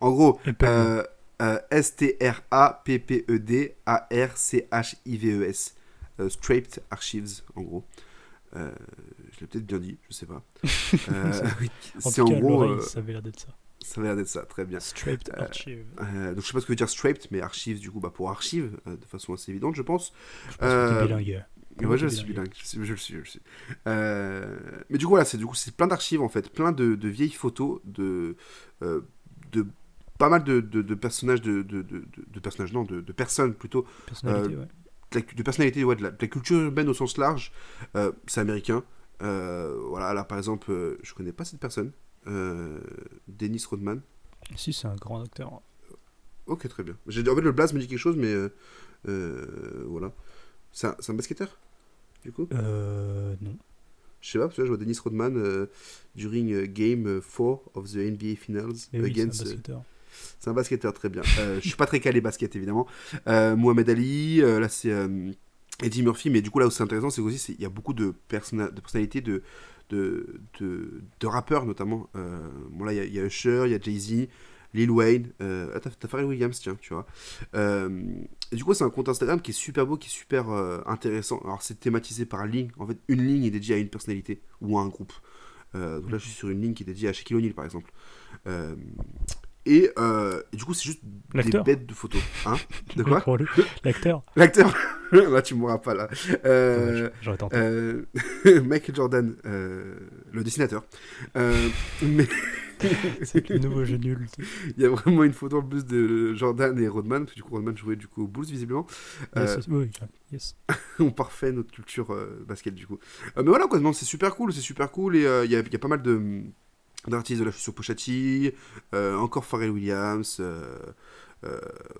En gros, euh, euh, S-T-R-A-P-P-E-D-A-R-C-H-I-V-E-S. Euh, Straped Archives, en gros. Euh, je l'ai peut-être bien dit, je sais pas. Euh, c'est en gros, euh,
ça avait l'air d'être ça.
ça a l'air d'être ça, très bien. Euh,
Archive.
Euh, donc je sais pas ce que veut dire straped, mais archives du coup bah, pour archive, euh, de façon assez évidente je pense.
Je pense que
euh,
t'es bilingue.
Ouais,
Ouais,
je
t'es
suis
bilingue.
bilingue, je, suis- je le suis, je le suis. Euh, mais du coup voilà, c'est du coup c'est plein d'archives en fait, plein de, de vieilles photos de euh, de pas mal de, de- de personnages de, de, personnages non de, personnes plutôt
Personnalité,
euh,
ouais.
de, la- de personnalités ouais, de, la, culture urbaine au sens large. C'est américain. Voilà là par exemple je connais pas cette personne, Dennis Rodman.
Si, c'est un grand acteur.
Ok, très bien. J'ai- En fait, le blaze me dit quelque chose, mais voilà. C'est un, c'est un basketteur, du coup
Euh. Non.
Je sais pas, parce que là, je vois Dennis Rodman euh, during euh, game 4 of the NBA Finals
Mais oui, c'est un
against. euh,
basketteur.
c'est un basketteur, très bien. Euh, je suis pas très calé basket, évidemment. Euh, Mohamed Ali, euh, là, c'est euh, Eddie Murphy, mais du coup, là où c'est intéressant, c'est c'est- il y a beaucoup de, personna- de personnalités, de, de, de, de rappeurs, notamment. Euh, bon, là, il y y, a Usher, il y a Jay-Z, Lil Wayne, euh, t'as Pharrell Williams, tiens, tu vois. Euh, et du coup, c'est un compte Instagram qui est super beau, qui est super euh, intéressant. Alors, c'est thématisé par ligne. En fait, une ligne est dédiée à une personnalité ou à un groupe. Euh, donc là, je suis sur une ligne qui est dédiée à Shaquille O'Neal, par exemple. Et, euh, et du coup, c'est juste des bêtes de photos. Hein De quoi?
L'acteur.
L'acteur Là, tu mourras pas, là. Euh,
J'aurais tenté.
euh, Michael Jordan, le dessinateur. Mais
C'est le nouveau jeu nul.
il y a vraiment une photo en plus de Jordan et Rodman, parce que du coup, Rodman jouait du coup aux Bulls, visiblement.
Yes,
Euh,
oui, yes.
on parfait notre culture euh, basket du coup. Euh, mais voilà quoi, c'est super cool, c'est super cool et euh, il y, a, il y a pas mal de d'artistes de la sur Pochati, euh, encore Pharrell Williams,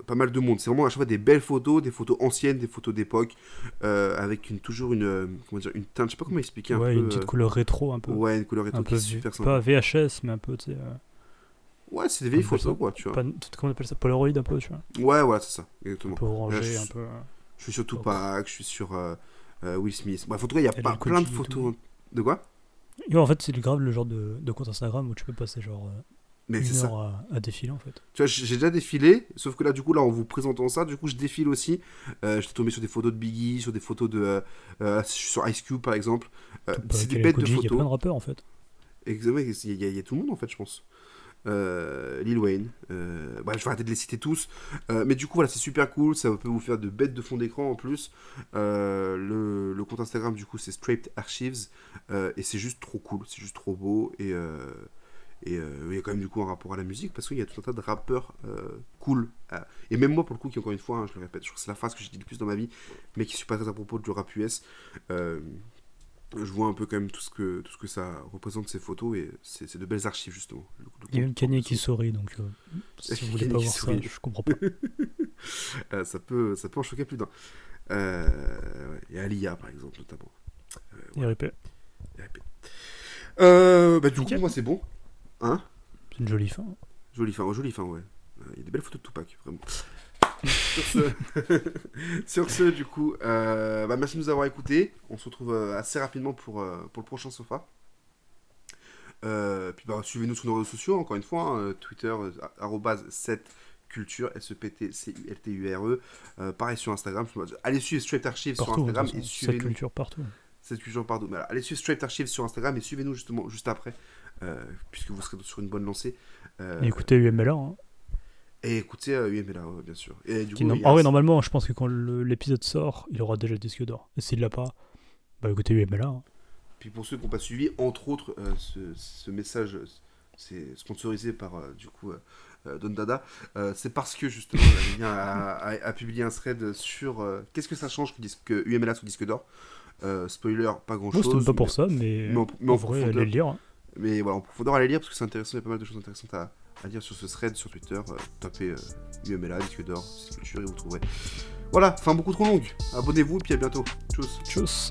pas mal de monde. C'est vraiment à chaque fois des belles photos, des photos anciennes, des photos d'époque, euh, avec une, toujours une, euh, comment dire, une teinte, je sais pas comment expliquer un
Ouais,
peu.
une petite
euh,
couleur rétro un peu.
ouais, une couleur rétro
un
qui
peu
est super sympa.
pas VHS, mais un peu, tu sais. euh,
Ouais, c'est des vieilles
un
photos
ça.
quoi, tu vois.
pas, comment on appelle ça Polaroid un peu, tu vois.
Ouais, voilà, c'est ça,
Un
exactement.
peu orangé,
je-
un peu. euh,
Je suis sur. Tupac, je suis sur euh, euh, Will Smith. Bref, en tout cas, il y a pas, plein de photos. De quoi?
En fait, c'est grave le genre de, de compte Instagram où tu peux passer genre euh,
Mais c'est
une
ça.
à, à défiler en fait.
Tu vois, j'ai déjà défilé, sauf que là, du coup, là, en vous présentant ça, du coup, je défile aussi. Euh, J'étais tombé sur des photos de Biggie, sur des photos de. euh, euh, sur Ice Cube, par exemple. Euh, c'est des
LL
bêtes de
J, Il y a plein de
photos.
rappeurs en fait.
Exactement, il y, a- il y a tout le monde, en fait, je pense. Euh, Lil Wayne. Bref, je vais arrêter de les citer tous. Mais du coup, voilà, c'est super cool. Ça peut vous faire de bêtes de fond d'écran en plus. Le, le compte Instagram, du coup, c'est Straight Archives. Et c'est juste trop cool. C'est juste trop beau. Et. Et euh, il y a quand même du coup un rapport à la musique parce qu'il y a tout un tas de rappeurs euh, cool. euh, et même moi, pour le coup, qui encore une fois, hein, je le répète, je crois que c'est la phrase que j'ai dit le plus dans ma vie, mais qui suis pas très à propos du rap US. euh, je vois un peu quand même tout ce que, tout ce que ça représente ces photos et c'est de belles archives justement. Le- le
Il y a même Kanye qui sourit donc si vous voulez pas voir ça,
sourit.
je comprends pas.
Ça, peut, ça peut en choquer plus d'un. Et Alia par exemple notamment.
RIP.
Euh, bah, du coup, moi c'est bon. Hein
C'est une jolie fin.
Jolie fin, oh, jolie fin, ouais. Euh, Il y a des belles photos de Tupac, vraiment. sur, ce... sur ce, du coup, euh, bah, merci de nous avoir écoutés. On se retrouve euh, assez rapidement pour, euh, pour le prochain sofa. Euh, puis bah, suivez-nous sur nos réseaux sociaux, encore une fois, hein, Twitter, euh, arrobase 7 culture, S-E-P-T-C-U-L-T-U-R-E. Euh, pareil sur Instagram. Allez suivre Straight Archives sur
Partout,
Instagram et
cette
suivez-nous.
culture partout.
Cette culture pardon. Mais alors, allez suivre Straight Archives sur Instagram et suivez-nous justement juste après, euh, puisque vous serez sur une bonne lancée. Euh,
Et écoutez UMLA. Hein,
et écoutez euh, UMLA, ouais, bien sûr. Et du coup,
non- Ah ouais, normalement, je pense que quand l'épisode sort, il aura déjà le disque d'or. Et s'il l'a pas, bah écoutez UMLA. hein.
Puis pour ceux qui n'ont pas suivi, entre autres, euh, ce, ce message, euh, c'est sponsorisé par euh, du coup euh, euh, Don Dada. Euh, c'est parce que justement, Aurélien a, a- a publié un thread sur euh, qu'est-ce que ça change que, disque, que UMLA soit disque d'or? Euh, spoiler, pas grand chose.
même pas pour ça, mais,
mais en- mais en
en vrai, allez le lire. hein.
Mais voilà, en profondeur, allez lire parce que c'est intéressant, il y a pas mal de choses intéressantes à, à lire sur ce thread sur Twitter. Euh, tapez euh, UMLA, disque d'or, c'est culture et vous trouverez. Voilà, fin beaucoup trop longue. Abonnez-vous et puis à bientôt. Tchuss.
Tchuss.